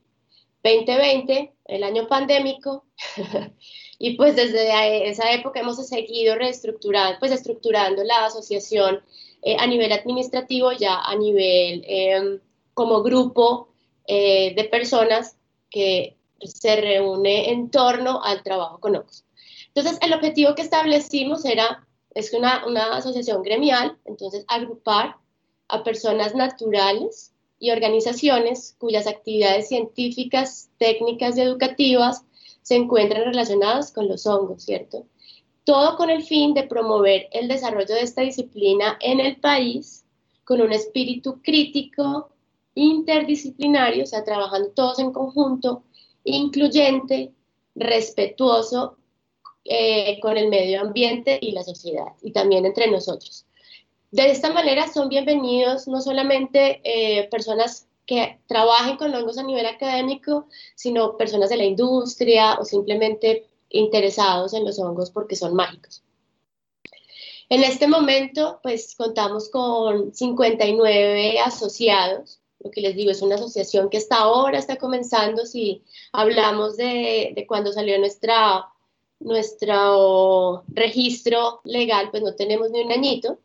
2020, el año pandémico. y pues desde esa época hemos seguido reestructurando, pues estructurando la asociación eh, a nivel administrativo, ya a nivel em, como grupo eh, de personas que se reúne en torno al trabajo con ojos. Entonces, el objetivo que establecimos era, es una, una asociación gremial, entonces agrupar a personas naturales y organizaciones cuyas actividades científicas, técnicas y educativas se encuentran relacionadas con los hongos, ¿cierto? Todo con el fin de promover el desarrollo de esta disciplina en el país con un espíritu crítico, interdisciplinario, o sea, trabajando todos en conjunto, incluyente, respetuoso eh, con el medio ambiente y la sociedad, y también entre nosotros. De esta manera son bienvenidos no solamente eh, personas que trabajen con hongos a nivel académico, sino personas de la industria o simplemente interesados en los hongos porque son mágicos. En este momento, pues contamos con 59 asociados. Lo que les digo es una asociación que hasta ahora está comenzando. Si hablamos de, cuando salió nuestra nuestro registro legal, pues no tenemos ni un añito.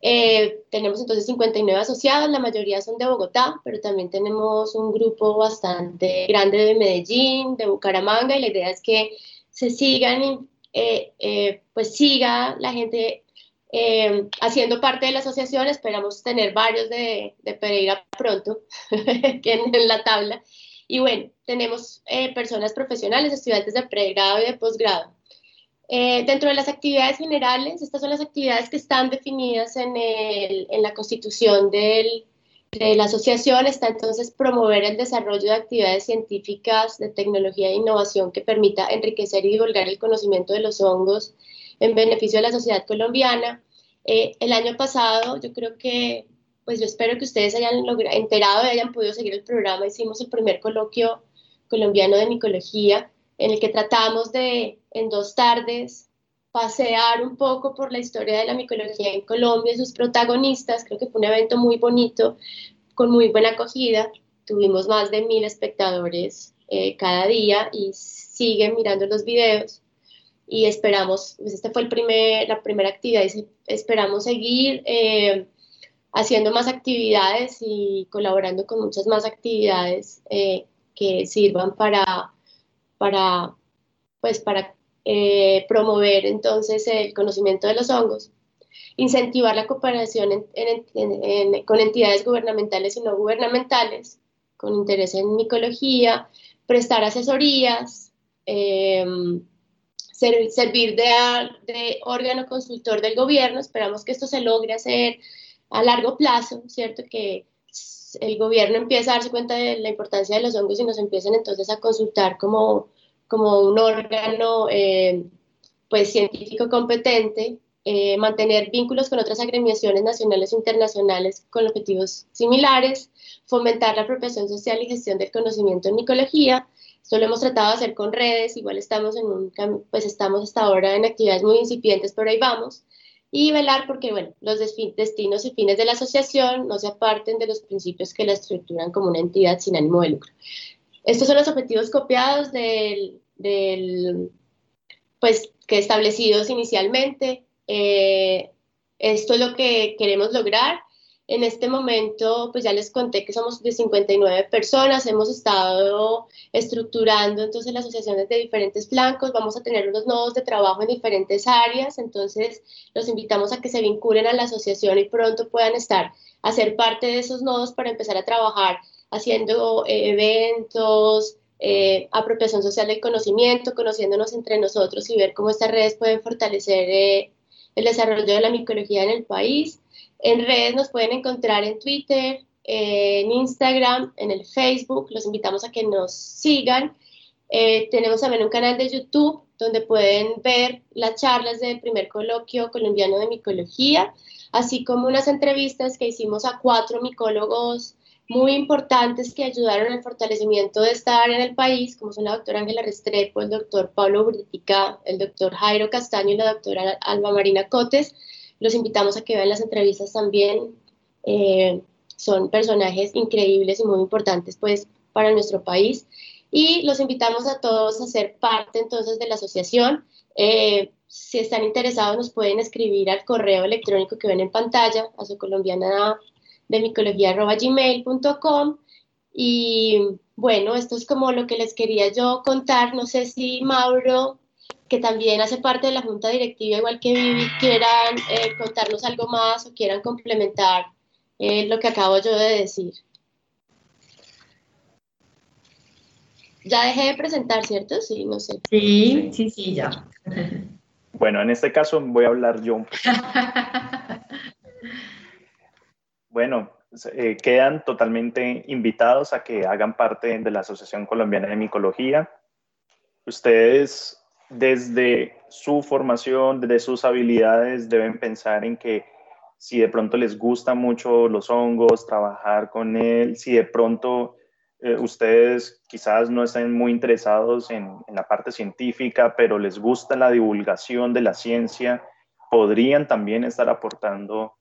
Eh, tenemos entonces 59 asociados, la mayoría son de Bogotá, pero también tenemos un grupo bastante grande de Medellín, de Bucaramanga, y la idea es que se sigan, eh, eh, pues siga la gente haciendo parte de la asociación. Esperamos tener varios de, Pereira pronto en, en la tabla y bueno, tenemos eh, personas profesionales, estudiantes de pregrado y de posgrado. Eh, dentro de las actividades generales, estas son las actividades que están definidas en, el, en la constitución del, de la asociación. Está entonces promover el desarrollo de actividades científicas, de tecnología e innovación que permita enriquecer y divulgar el conocimiento de los hongos en beneficio de la sociedad colombiana. Eh, el año pasado, yo creo que pues yo espero que ustedes hayan enterado y hayan podido seguir el programa. Hicimos el primer coloquio colombiano de micología en el que tratamos de, en dos tardes, pasear un poco por la historia de la micología en Colombia y sus protagonistas. Creo que fue un evento muy bonito, con muy buena acogida. Tuvimos más de mil espectadores eh, cada día y siguen mirando los videos. Y esperamos, pues esta fue el primer, la primera actividad y esperamos seguir. Eh, haciendo más actividades y colaborando con muchas más actividades eh, que sirvan para, para, pues para eh, promover entonces el conocimiento de los hongos, incentivar la cooperación con entidades gubernamentales y no gubernamentales, con interés en micología, prestar asesorías, em, servir de, de órgano consultor del gobierno. Esperamos que esto se logre hacer a largo plazo, ¿cierto? Que el gobierno empiece a darse cuenta de la importancia de los hongos y nos empiecen entonces a consultar como, como un órgano eh, pues científico competente, eh, mantener vínculos con otras agremiaciones nacionales e internacionales con objetivos similares, fomentar la apropiación social y gestión del conocimiento en micología. Esto lo hemos tratado de hacer con redes, igual estamos en un pues estamos hasta ahora en actividades muy incipientes, pero ahí vamos y velar porque bueno, los destinos y fines de la asociación no se aparten de los principios que la estructuran como una entidad sin ánimo de lucro. Estos son los objetivos copiados del, del pues, que establecidos inicialmente. Eh, esto es lo que queremos lograr en este momento, pues ya les conté que somos de 59 personas, hemos estado estructurando entonces las asociaciones de diferentes flancos, vamos a tener unos nodos de trabajo en diferentes áreas, entonces los invitamos a que se vinculen a la asociación y pronto puedan estar, a ser parte de esos nodos para empezar a trabajar haciendo eh, eventos, eh, apropiación social del conocimiento, conociéndonos entre nosotros y ver cómo estas redes pueden fortalecer eh, el desarrollo de la micología en el país. En redes nos pueden encontrar en Twitter, en Instagram, en el Facebook. Los invitamos a que nos sigan. Eh, tenemos también un canal de YouTube donde pueden ver las charlas del primer coloquio colombiano de micología, así como unas entrevistas que hicimos a cuatro micólogos muy importantes que ayudaron al fortalecimiento de esta área en el país, como son la doctora Ángela Restrepo, el doctor Pablo Britica, el doctor Jairo Castaño y la doctora Alba Marina Cotes. Los invitamos a que vean las entrevistas también. Eh, son personajes increíbles y muy importantes pues para nuestro país. Y los invitamos a todos a ser parte entonces de la asociación. Eh, si están interesados nos pueden escribir al correo electrónico que ven en pantalla, a su colombiana de micología.gmail.com y bueno, esto es como lo que les quería yo contar. No sé si Mauro que también hace parte de la junta directiva, igual que Vivi, quieran eh, contarnos algo más o quieran complementar eh, lo que acabo yo de decir. Ya dejé de presentar, ¿cierto? Sí, no sé.
Sí, sí, sí, ya.
Bueno, en este caso voy a hablar yo un poco. Bueno, eh, quedan totalmente invitados a que hagan parte de la Asociación Colombiana de Micología. Ustedes desde su formación, desde sus habilidades, deben pensar en que si de pronto les gusta mucho los hongos, trabajar con él, si de pronto eh, ustedes quizás no estén muy interesados en, en, la parte científica, pero les gusta la divulgación de la ciencia, podrían también estar aportando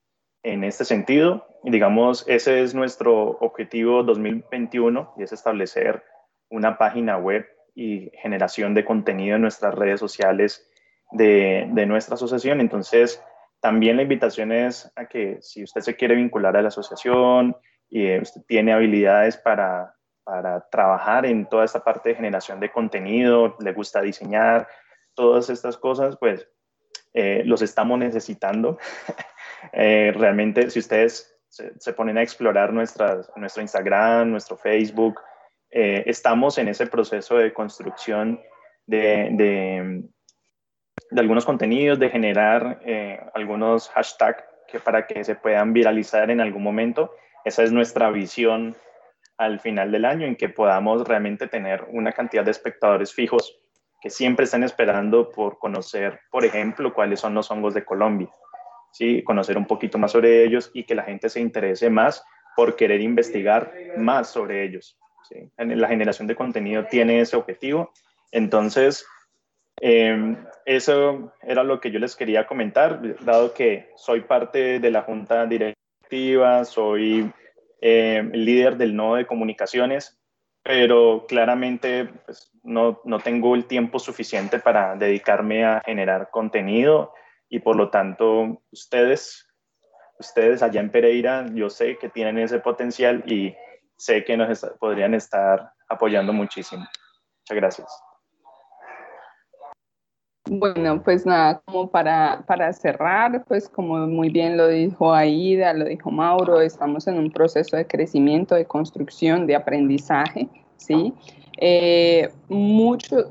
en este sentido. Digamos, ese es nuestro objetivo 2021 y es establecer una página web y generación de contenido en nuestras redes sociales de, de, nuestra asociación. Entonces, también la invitación es a que si usted se quiere vincular a la asociación y eh, usted tiene habilidades para, para trabajar en toda esta parte de generación de contenido, le gusta diseñar, todas estas cosas, pues eh, los estamos necesitando. eh, realmente, si ustedes se, ponen a explorar nuestro Instagram, nuestro Facebook, eh, estamos en ese proceso de construcción de algunos contenidos, de generar eh, algunos hashtags que para que se puedan viralizar en algún momento. Esa es nuestra visión al final del año, en que podamos realmente tener una cantidad de espectadores fijos que siempre están esperando por conocer, por ejemplo, cuáles son los hongos de Colombia, ¿sí? conocer un poquito más sobre ellos y que la gente se interese más por querer investigar más sobre ellos. La generación de contenido tiene ese objetivo. Entonces, eh, eso era lo que yo les quería comentar, dado que soy parte de la junta directiva, soy eh, líder del nodo de comunicaciones, pero claramente pues, no, no tengo el tiempo suficiente para dedicarme a generar contenido y por lo tanto ustedes, ustedes allá en Pereira, yo sé que tienen ese potencial y sé que nos podrían estar apoyando muchísimo. Muchas gracias.
Bueno, pues nada, como para, para cerrar, pues como muy bien lo dijo Aida, lo dijo Mauro, estamos en un proceso de crecimiento, de construcción, de aprendizaje. ¿sí? Eh, mucho,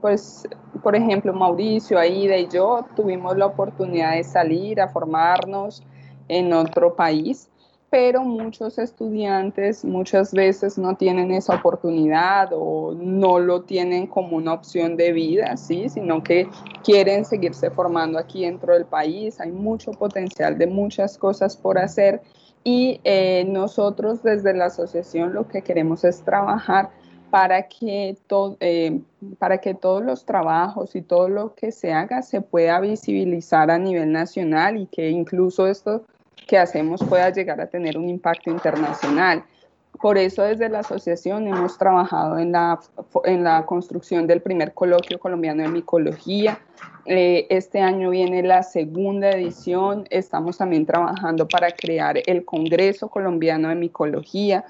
pues, por ejemplo, Mauricio, Aida y yo tuvimos la oportunidad de salir a formarnos en otro país, pero muchos estudiantes muchas veces no tienen esa oportunidad o no lo tienen como una opción de vida, ¿sí? sino que quieren seguirse formando aquí dentro del país. Hay mucho potencial de muchas cosas por hacer y eh, nosotros desde la asociación lo que queremos es trabajar para que, eh, para que todos los trabajos y todo lo que se haga se pueda visibilizar a nivel nacional y que incluso esto que hacemos pueda llegar a tener un impacto internacional. Por eso desde la asociación hemos trabajado en la, en la construcción del primer coloquio colombiano de micología. Eh, este año viene la segunda edición. Estamos también trabajando para crear el Congreso Colombiano de Micología.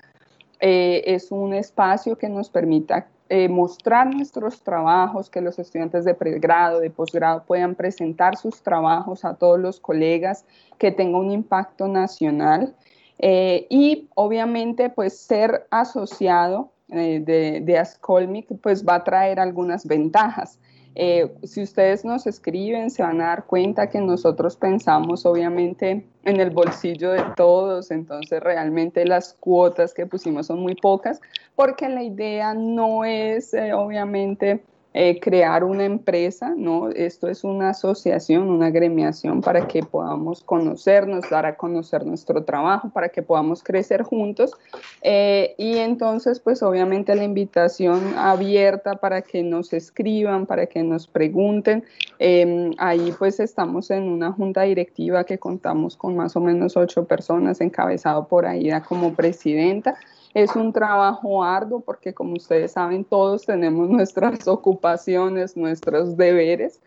Eh, es un espacio que nos permita eh, mostrar nuestros trabajos, que los estudiantes de pregrado, de posgrado puedan presentar sus trabajos a todos los colegas, que tenga un impacto nacional eh, y obviamente pues ser asociado de, de Ascolmic pues va a traer algunas ventajas. Eh, si ustedes nos escriben, se van a dar cuenta que nosotros pensamos obviamente en el bolsillo de todos, entonces realmente las cuotas que pusimos son muy pocas, porque la idea no es eh, obviamente eh, crear una empresa, ¿no? Esto es una asociación, una gremiación para que podamos conocernos, dar a conocer nuestro trabajo, para que podamos crecer juntos. Eh, y entonces, pues obviamente la invitación abierta para que nos escriban, para que nos pregunten. Em, ahí pues estamos en una junta directiva que contamos con más o menos ocho personas, encabezado por Aida como presidenta. Es un trabajo arduo porque como ustedes saben, todos tenemos nuestras ocupaciones, nuestros deberes.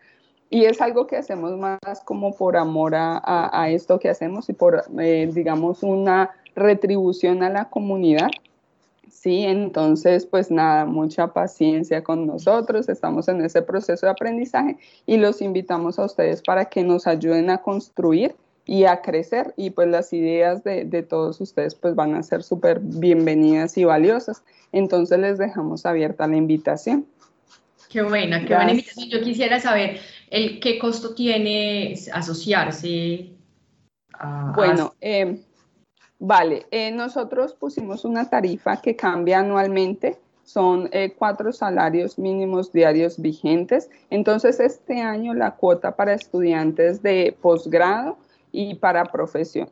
Y es algo que hacemos más como por amor a, esto que hacemos y por, eh, digamos, una retribución a la comunidad. Sí, entonces, pues nada, mucha paciencia con nosotros, estamos en ese proceso de aprendizaje y los invitamos a ustedes para que nos ayuden a construir y a crecer y pues las ideas de, de todos ustedes pues van a ser súper bienvenidas y valiosas. Entonces les dejamos abierta la invitación.
Qué buena, qué buena invitación. Yo quisiera saber el, qué costo tiene asociarse
a... Bueno, eh, vale, eh, nosotros pusimos una tarifa que cambia anualmente son eh, cuatro salarios mínimos diarios vigentes. Entonces, este año la cuota para estudiantes de posgrado y para,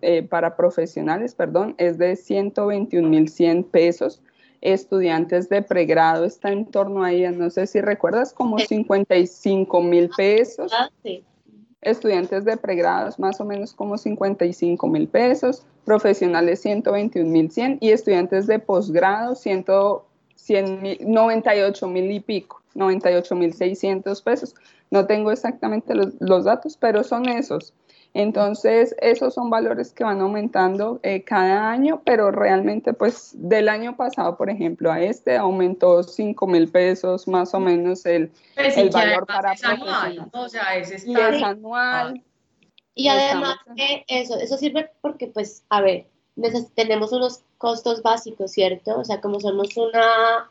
eh, para profesionales perdón, es de 121.100 pesos. Estudiantes de pregrado está en torno a ella, no sé si recuerdas, como 55 mil pesos. Estudiantes de pregrados más o menos como 55 mil pesos, profesionales 121 mil 100 y estudiantes de posgrado 98 mil y pico, 98 mil 600 pesos. No tengo exactamente los, los datos, pero son esos. Entonces, esos son valores que van aumentando eh, cada año, pero realmente, pues, del año pasado, por ejemplo, a este aumentó 5 mil pesos más o menos el,
pues el valor para es anual, o sea, es,
y es anual.
Y además eso, eso sirve porque, pues, a ver, tenemos unos costos básicos, ¿cierto? O sea, como somos una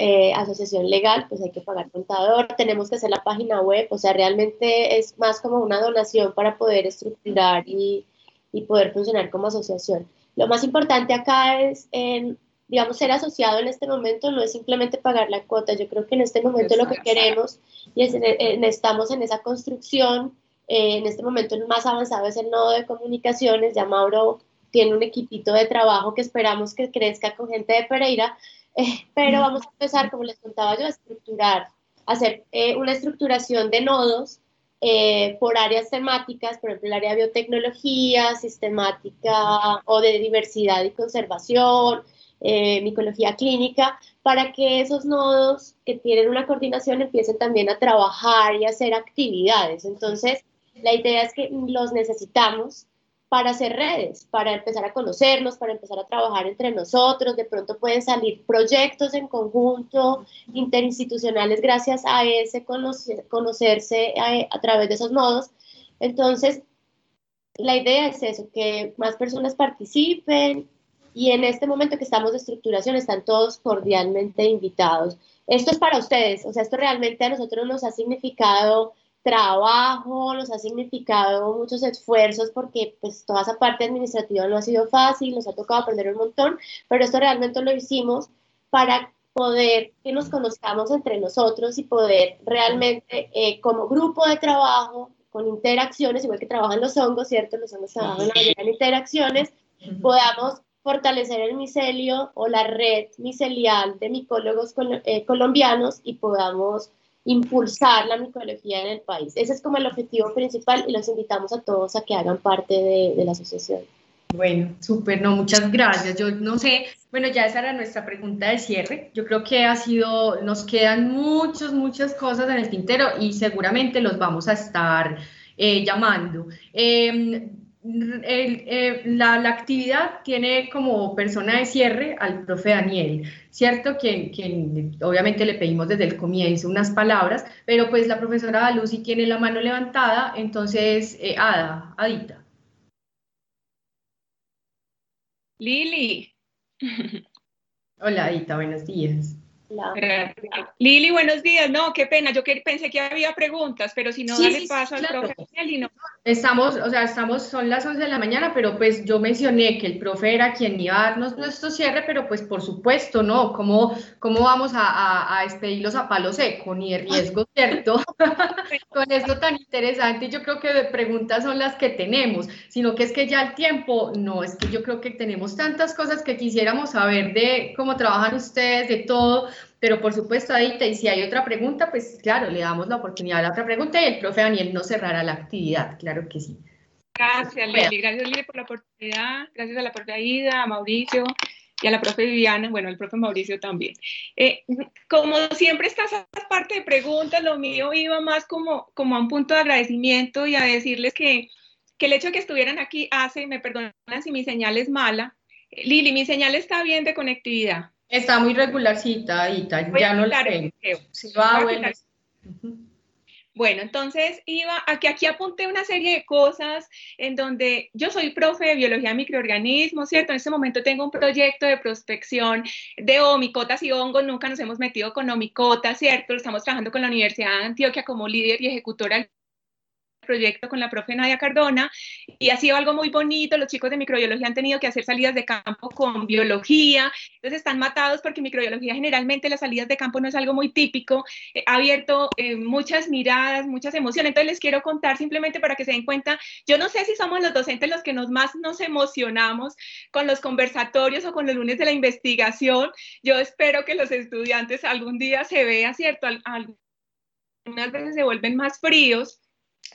eh, asociación legal, pues hay que pagar contador, tenemos que hacer la página web, o sea, realmente es más como una donación para poder estructurar y, y poder funcionar como asociación. Lo más importante acá es, en, digamos, ser asociado en este momento no es simplemente pagar la cuota, yo creo que en este momento lo que queremos y es, estamos en esa construcción, eh, en este momento el más avanzado es el nodo de comunicaciones, ya Mauro tiene un equipito de trabajo que esperamos que crezca con gente de Pereira, pero vamos a empezar, como les contaba yo, a estructurar, hacer eh, una estructuración de nodos eh, por áreas temáticas, por ejemplo, el área de biotecnología, sistemática o de diversidad y conservación, eh, micología clínica, para que esos nodos que tienen una coordinación empiecen también a trabajar y a hacer actividades. Entonces, la idea es que los necesitamos para hacer redes, para empezar a conocernos, para empezar a trabajar entre nosotros. De pronto pueden salir proyectos en conjunto, interinstitucionales, gracias a ese conocerse a, través de esos nodos. Entonces, la idea es eso, que más personas participen y en este momento que estamos de estructuración están todos cordialmente invitados. Esto es para ustedes, o sea, esto realmente a nosotros nos ha significado trabajo, nos ha significado muchos esfuerzos porque pues toda esa parte administrativa no ha sido fácil, nos ha tocado aprender un montón, pero esto realmente lo hicimos para poder que nos conozcamos entre nosotros y poder realmente eh, como grupo de trabajo, con interacciones, igual que trabajan los hongos, ¿cierto? Los hongos trabajan en interacciones, podamos fortalecer el micelio o la red micelial de micólogos eh, colombianos y podamos impulsar la micología en el país. Ese es como el objetivo principal y los invitamos a todos a que hagan parte de, la asociación.
Bueno, súper, no, muchas gracias. Yo no sé, bueno, ya esa era nuestra pregunta de cierre. Yo creo que ha sido, nos quedan muchas, muchas cosas en el tintero y seguramente los vamos a estar eh, llamando. Eh, la, actividad tiene como persona de cierre al profe Daniel, ¿cierto? Quien, quien obviamente le pedimos desde el comienzo unas palabras, pero pues la profesora Lucy tiene la mano levantada, entonces, eh, Ada, Adita.
Lili.
Hola, Adita, buenos días.
Lili, buenos días. No, qué pena, yo pensé que había preguntas, pero si no, dale paso al profe
Estamos, o sea, estamos, son las 11 de la mañana, pero pues yo mencioné que el profe era quien iba a darnos nuestro cierre, pero pues por supuesto, ¿no? ¿Cómo, cómo vamos a, a, a despedirlos a palo seco? Ni de riesgo, ¿cierto? Con esto tan interesante, yo creo que de preguntas son las que tenemos, sino que es que ya el tiempo, no, es que yo creo que tenemos tantas cosas que quisiéramos saber de cómo trabajan ustedes, de todo, pero por supuesto, Adita, y si hay otra pregunta, pues claro, le damos la oportunidad a la otra pregunta y el profe Daniel no cerrará la actividad, claro que sí.
Gracias, Lili. Gracias, Lili, por la oportunidad. Gracias a la profe Aida, a Mauricio y a la profe Viviana, bueno, al profe Mauricio también. Eh, como siempre estás esa parte de preguntas, lo mío iba más como, como a un punto de agradecimiento y a decirles que, que el hecho de que estuvieran aquí hace, me perdonan si mi señal es mala. Lili, mi señal está bien de conectividad.
Está muy regularcita, Adita, ya no lo sé. Sí, va, bueno.
Bueno, entonces iba, aquí, aquí apunté una serie de cosas en donde yo soy profe de biología de microorganismos, ¿cierto? En este momento tengo un proyecto de prospección de omicotas y hongos, nunca nos hemos metido con omicotas, ¿cierto? Estamos trabajando con la Universidad de Antioquia como líder y ejecutora proyecto con la profe Nadia Cardona y ha sido algo muy bonito. Los chicos de microbiología han tenido que hacer salidas de campo con biología, entonces están matados porque microbiología generalmente las salidas de campo no es algo muy típico. Eh, ha abierto eh, muchas miradas, muchas emociones. Entonces les quiero contar simplemente para que se den cuenta. Yo no sé si somos los docentes los que nos más nos emocionamos con los conversatorios o con los lunes de la investigación. Yo espero que los estudiantes algún día se vea, ¿cierto? algunas veces se vuelven más fríos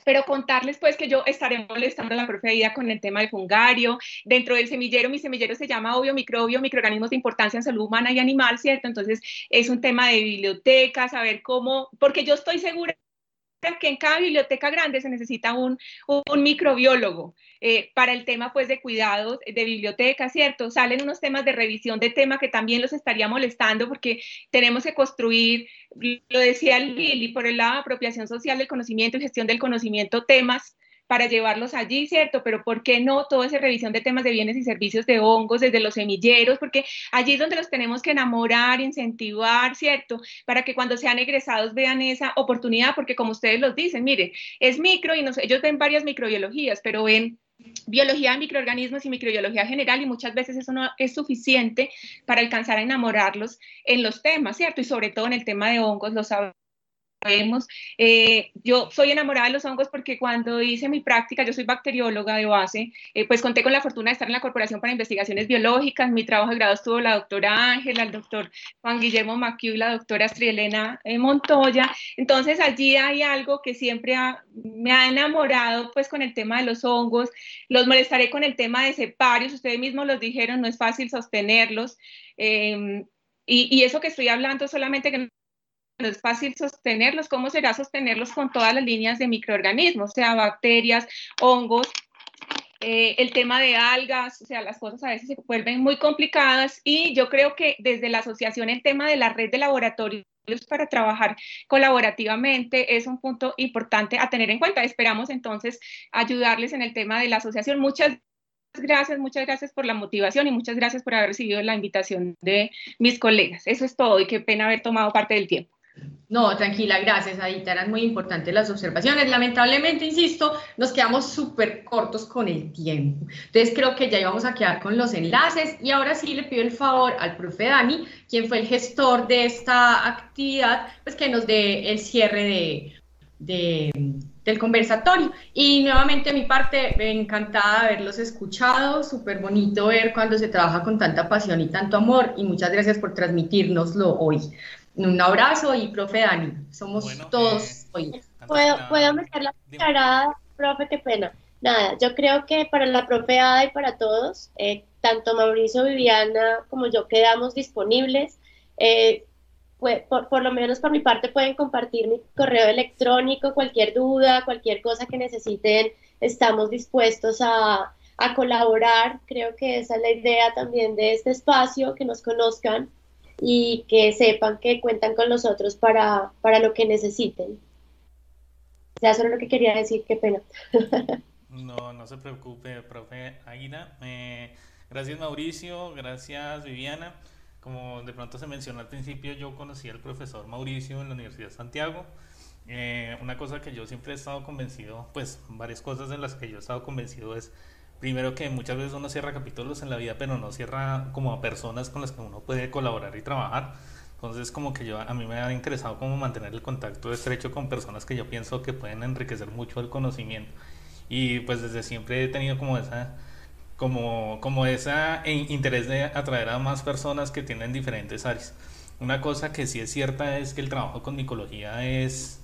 pero contarles pues que yo estaré molestando a la profe Aida con el tema del fungario. Dentro del semillero, mi semillero se llama obvio microbio, microorganismos de importancia en salud humana y animal, ¿cierto? Entonces es un tema de biblioteca, saber cómo, porque yo estoy segura que en cada biblioteca grande se necesita un, un microbiólogo eh, para el tema pues de cuidados de biblioteca, ¿cierto? Salen unos temas de revisión de tema que también los estaría molestando porque tenemos que construir, lo decía Lili, por el lado de apropiación social del conocimiento y gestión del conocimiento, temas para llevarlos allí, ¿cierto? Pero ¿por qué no toda esa revisión de temas de bienes y servicios de hongos desde los semilleros? Porque allí es donde los tenemos que enamorar, incentivar, ¿cierto? Para que cuando sean egresados vean esa oportunidad, porque como ustedes los dicen, mire, es micro y no, ellos ven varias microbiologías, pero ven biología de microorganismos y microbiología general y muchas veces eso no es suficiente para alcanzar a enamorarlos en los temas, ¿cierto? Y sobre todo en el tema de hongos, lo sabemos. Eh, yo soy enamorada de los hongos porque cuando hice mi práctica, yo soy bacterióloga de base, eh, pues conté con la fortuna de estar en la Corporación para Investigaciones Biológicas. Mi trabajo de grado estuvo la doctora Ángela, el doctor Juan Guillermo Maquiu y la doctora Estrielena eh, Montoya. Entonces allí hay algo que siempre me ha enamorado pues con el tema de los hongos. Los molestaré con el tema de separios, ustedes mismos los dijeron, no es fácil sostenerlos. y, y, eso que estoy hablando solamente que no es fácil sostenerlos. ¿Cómo será sostenerlos con todas las líneas de microorganismos, sea, bacterias, hongos? Eh, el tema de algas, o sea, las cosas a veces se vuelven muy complicadas y yo creo que desde la asociación el tema de la red de laboratorios para trabajar colaborativamente es un punto importante a tener en cuenta. Esperamos entonces ayudarles en el tema de la asociación. Muchas gracias, muchas gracias por la motivación y muchas gracias por haber recibido la invitación de mis colegas. Eso es todo y qué pena haber tomado parte del tiempo.
No, tranquila, gracias, Adita. Eran muy importantes las observaciones. Lamentablemente, insisto, nos quedamos súper cortos con el tiempo. Entonces, creo que ya íbamos a quedar con los enlaces. Y ahora sí le pido el favor al profe Dani, quien fue el gestor de esta actividad, pues que nos dé el cierre de, del conversatorio. Y nuevamente, a mi parte, encantada de haberlos escuchado. Súper bonito ver cuando se trabaja con tanta pasión y tanto amor. Y muchas gracias por transmitírnoslo hoy. Un abrazo y profe Dani, somos todos eh, hoy.
¿Puedo, ¿Puedo meter la cucharada, profe? Qué pena. Nada, yo creo que para la profe Ada y para todos, eh, tanto Mauricio, Viviana como yo quedamos disponibles. Eh, por, por, lo menos por mi parte pueden compartir mi correo electrónico, cualquier duda, cualquier cosa que necesiten, estamos dispuestos a, a colaborar. Creo que esa es la idea también de este espacio, que nos conozcan y que sepan que cuentan con nosotros para, para lo que necesiten. Ya eso lo que quería decir, qué pena.
No, no se preocupe, profe Águila. Eh, gracias Mauricio, gracias Viviana. Como de pronto se mencionó al principio, yo conocí al profesor Mauricio en la Universidad de Santiago. Eh, una cosa que yo siempre he estado convencido, pues varias cosas en las que yo he estado convencido es primero que muchas veces uno cierra capítulos en la vida, pero no cierra como a personas con las que uno puede colaborar y trabajar. Entonces como que yo a mí me ha interesado como mantener el contacto estrecho con personas que yo pienso que pueden enriquecer mucho el conocimiento. Y pues desde siempre he tenido como esa como como esa interés de atraer a más personas que tienen diferentes áreas. Una cosa que sí es cierta es que el trabajo con micología es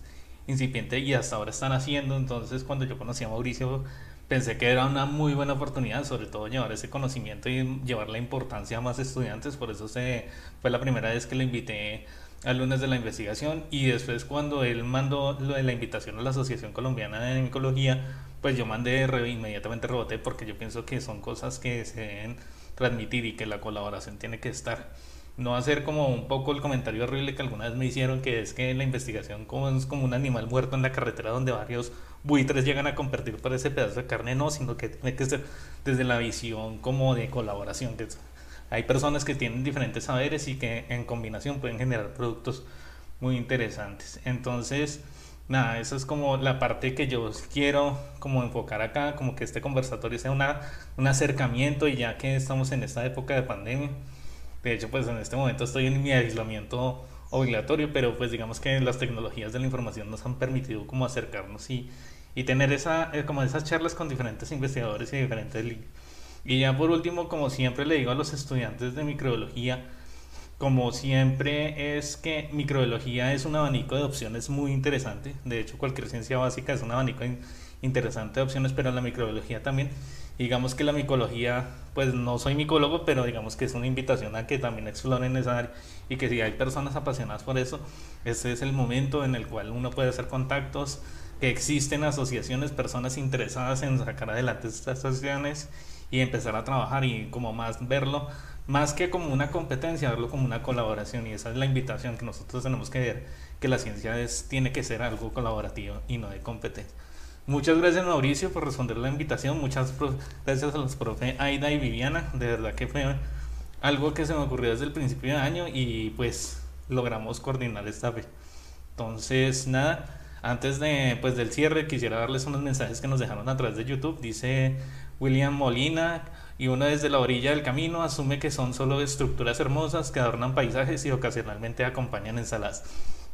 incipiente y hasta ahora están haciendo, entonces cuando yo conocí a Mauricio pensé que era una muy buena oportunidad, sobre todo llevar ese conocimiento y llevar la importancia a más estudiantes, por eso se, fue la primera vez que lo invité al lunes de la investigación y después cuando él mandó lo de la invitación a la Asociación Colombiana de Micología, pues yo mandé inmediatamente reboté porque yo pienso que son cosas que se deben transmitir y que la colaboración tiene que estar. No hacer como un poco el comentario horrible que alguna vez me hicieron, que es que la investigación como es como un animal muerto en la carretera donde varios buitres llegan a compartir por ese pedazo de carne, no, sino que tiene que ser desde la visión como de colaboración. Que hay personas que tienen diferentes saberes y que en combinación pueden generar productos muy interesantes. Entonces, nada, eso es como la parte que yo quiero como enfocar acá, como que este conversatorio sea una, un acercamiento y ya que estamos en esta época de pandemia, de hecho pues en este momento estoy en mi aislamiento obligatorio, pero pues digamos que las tecnologías de la información nos han permitido como acercarnos y, y tener esa, eh, como esas charlas con diferentes investigadores y diferentes Y ya por último, como siempre le digo a los estudiantes de microbiología, como siempre es que microbiología es un abanico de opciones muy interesante. De hecho, cualquier ciencia básica es un abanico interesante de opciones, pero la microbiología también. Digamos que la micología, pues no soy micólogo, pero digamos que es una invitación a que también exploren esa área y que si hay personas apasionadas por eso, este es el momento en el cual uno puede hacer contactos, que existen asociaciones, personas interesadas en sacar adelante estas asociaciones y empezar a trabajar y como más verlo, más que como una competencia, verlo como una colaboración. Y esa es la invitación que nosotros tenemos que ver, que la ciencia es, tiene que ser algo colaborativo y no de competencia. Muchas gracias Mauricio por responder la invitación, muchas gracias a los profe Aida y Viviana, de verdad que fue algo que se me ocurrió desde el principio de año y pues logramos coordinar esta vez. Entonces, nada, antes de, pues, del cierre, quisiera darles unos mensajes que nos dejaron a través de YouTube. Dice William Molina, y uno desde la orilla del camino asume que son solo estructuras hermosas que adornan paisajes y ocasionalmente acompañan ensaladas.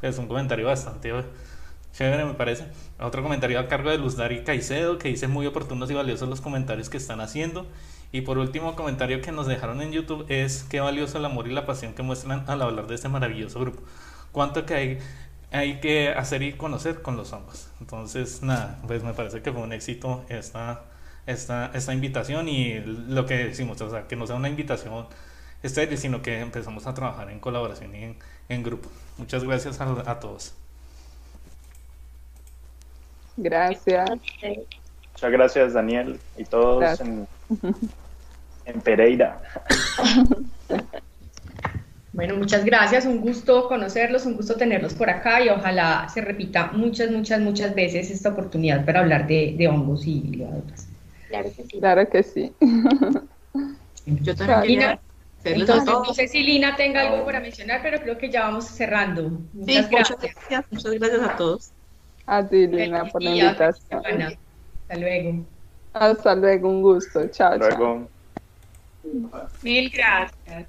Es un comentario bastante chévere, me parece. Otro comentario a cargo de Luz Dari Caicedo, que dice muy oportunos y valiosos los comentarios que están haciendo. Y por último, comentario que nos dejaron en YouTube es qué valioso el amor y la pasión que muestran al hablar de este maravilloso grupo. Cuánto que hay hay que hacer y conocer con los ambos. Entonces, nada, pues me parece que fue un éxito esta, esta, esta invitación y lo que decimos, o sea, que no sea una invitación estéril, sino que empezamos a trabajar en colaboración y en, en grupo. Muchas gracias a, a, todos.
Gracias.
Muchas gracias, Daniel, y todos en, en Pereira.
Bueno, muchas gracias, un gusto conocerlos, un gusto tenerlos por acá y ojalá se repita muchas, muchas, muchas veces esta oportunidad para hablar de, hongos y levaduras.
Claro que sí.
Claro que sí.
Yo también
Entonces, no sé si Lina tenga algo para mencionar, pero creo que ya vamos cerrando.
Sí,
Muchas
muchas
gracias.
gracias, muchas gracias a todos.
A ti, Lina, por la invitación.
Hasta luego.
Hasta luego, un gusto. Ciao.
Luego. ciao.
Mil gracias.